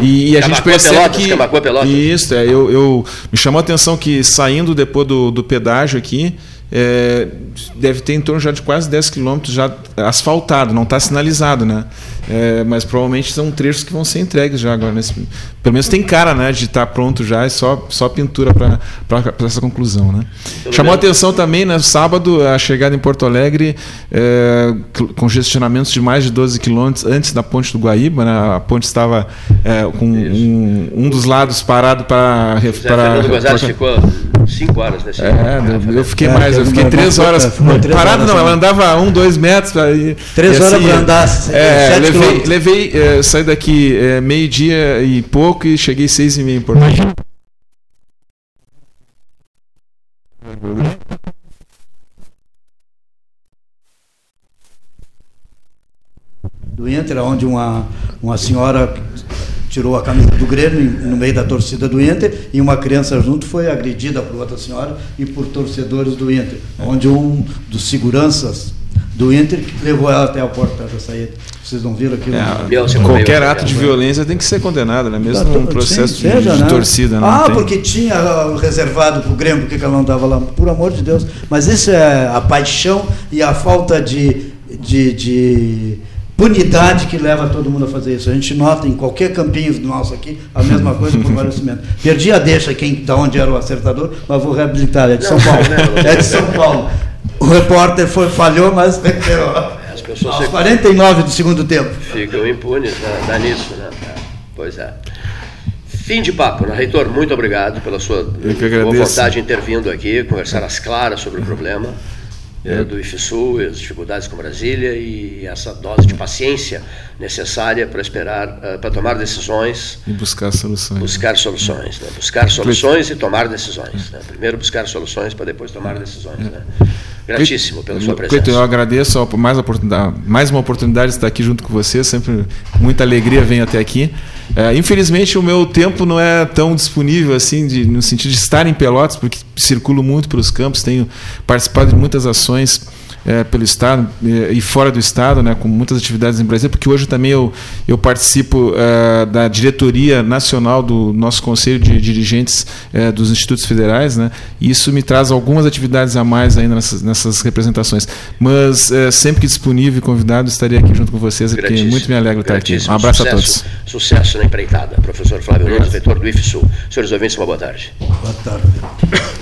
E, e a gente percebe Pelotas, que Camaquã, Pelotas. isso, é, eu, eu me chamou a atenção que saindo depois do, do pedágio aqui é, deve ter em torno já de quase 10 quilômetros já asfaltado, não está sinalizado, né? É, mas provavelmente são trechos que vão ser entregues já agora. Nesse, pelo menos tem cara, né, de estar pronto já, é só, só pintura para essa conclusão, né? Pelo Chamou menos- atenção também, né, sábado, a chegada em Porto Alegre, é, congestionamentos de mais de 12 quilômetros antes da ponte do Guaíba, né? A ponte estava é, com um, um dos lados parado para Fernando Gonzalez ficou cinco horas nesse é, eu fiquei É, mais, eu fiquei uma- três uma- horas foi três parado, não, ela andava um, dois metros. Aí, Três e horas pra andar, sete É, levei, levei é, saí daqui é, meio-dia e pouco e cheguei seis e meia em Porto Alegre. do Inter, onde uma, uma senhora tirou a camisa do Grêmio no meio da torcida do Inter e uma criança junto foi agredida por outra senhora e por torcedores do Inter, onde um dos seguranças do Inter levou ela até a porta da saída. Vocês não viram aquilo? É, qualquer ato de violência tem que ser condenado, né? mesmo Tá, num processo sim, de, seja, de né? torcida. Não ah, tem. porque tinha ah, reservado para o Grêmio, por que que ela não estava lá? Por amor de Deus. Mas isso é a paixão e a falta de, de, de punidade que leva todo mundo a fazer isso. A gente nota em qualquer campinho nosso aqui a mesma coisa por vários cimentos. Perdi a deixa quem da onde era o acertador, mas vou reabilitar. É de São Paulo. não. É de São Paulo. O repórter foi, falhou, mas recuperou. As pessoas Aos se- 49 do segundo tempo. ficam impunes, né? dá nisso, né? Pois é. Fim de papo, né? Reitor, muito obrigado pela sua boa vontade intervindo aqui, conversar às claras sobre o problema eh, do IFSU, as dificuldades com Brasília e essa dose de paciência necessária para esperar, eh, para tomar decisões, E buscar soluções. buscar soluções, né? buscar soluções e tomar decisões. Né? Primeiro buscar soluções para depois tomar decisões. Né? Gratíssimo pela sua presença. Cleiton, eu agradeço mais, oportunidade, mais uma oportunidade de estar aqui junto com você. Sempre muita alegria venho até aqui. É, infelizmente, o meu tempo não é tão disponível assim, de, no sentido de estar em Pelotas, porque circulo muito pelos campos, tenho participado de muitas ações é, pelo Estado é, e fora do Estado, né, com muitas atividades em Brasília, porque hoje também eu, eu participo é, da diretoria nacional do nosso Conselho de Dirigentes é, dos Institutos Federais, né, e isso me traz algumas atividades a mais ainda nessas, nessas representações. Mas é, sempre que disponível e convidado, estarei aqui junto com vocês, porque muito me alegra estar aqui. Um abraço sucesso, a todos. Sucesso na empreitada. Professor Flávio Nunes, reitor do IFSU. Senhores ouvintes, uma boa tarde. Boa tarde.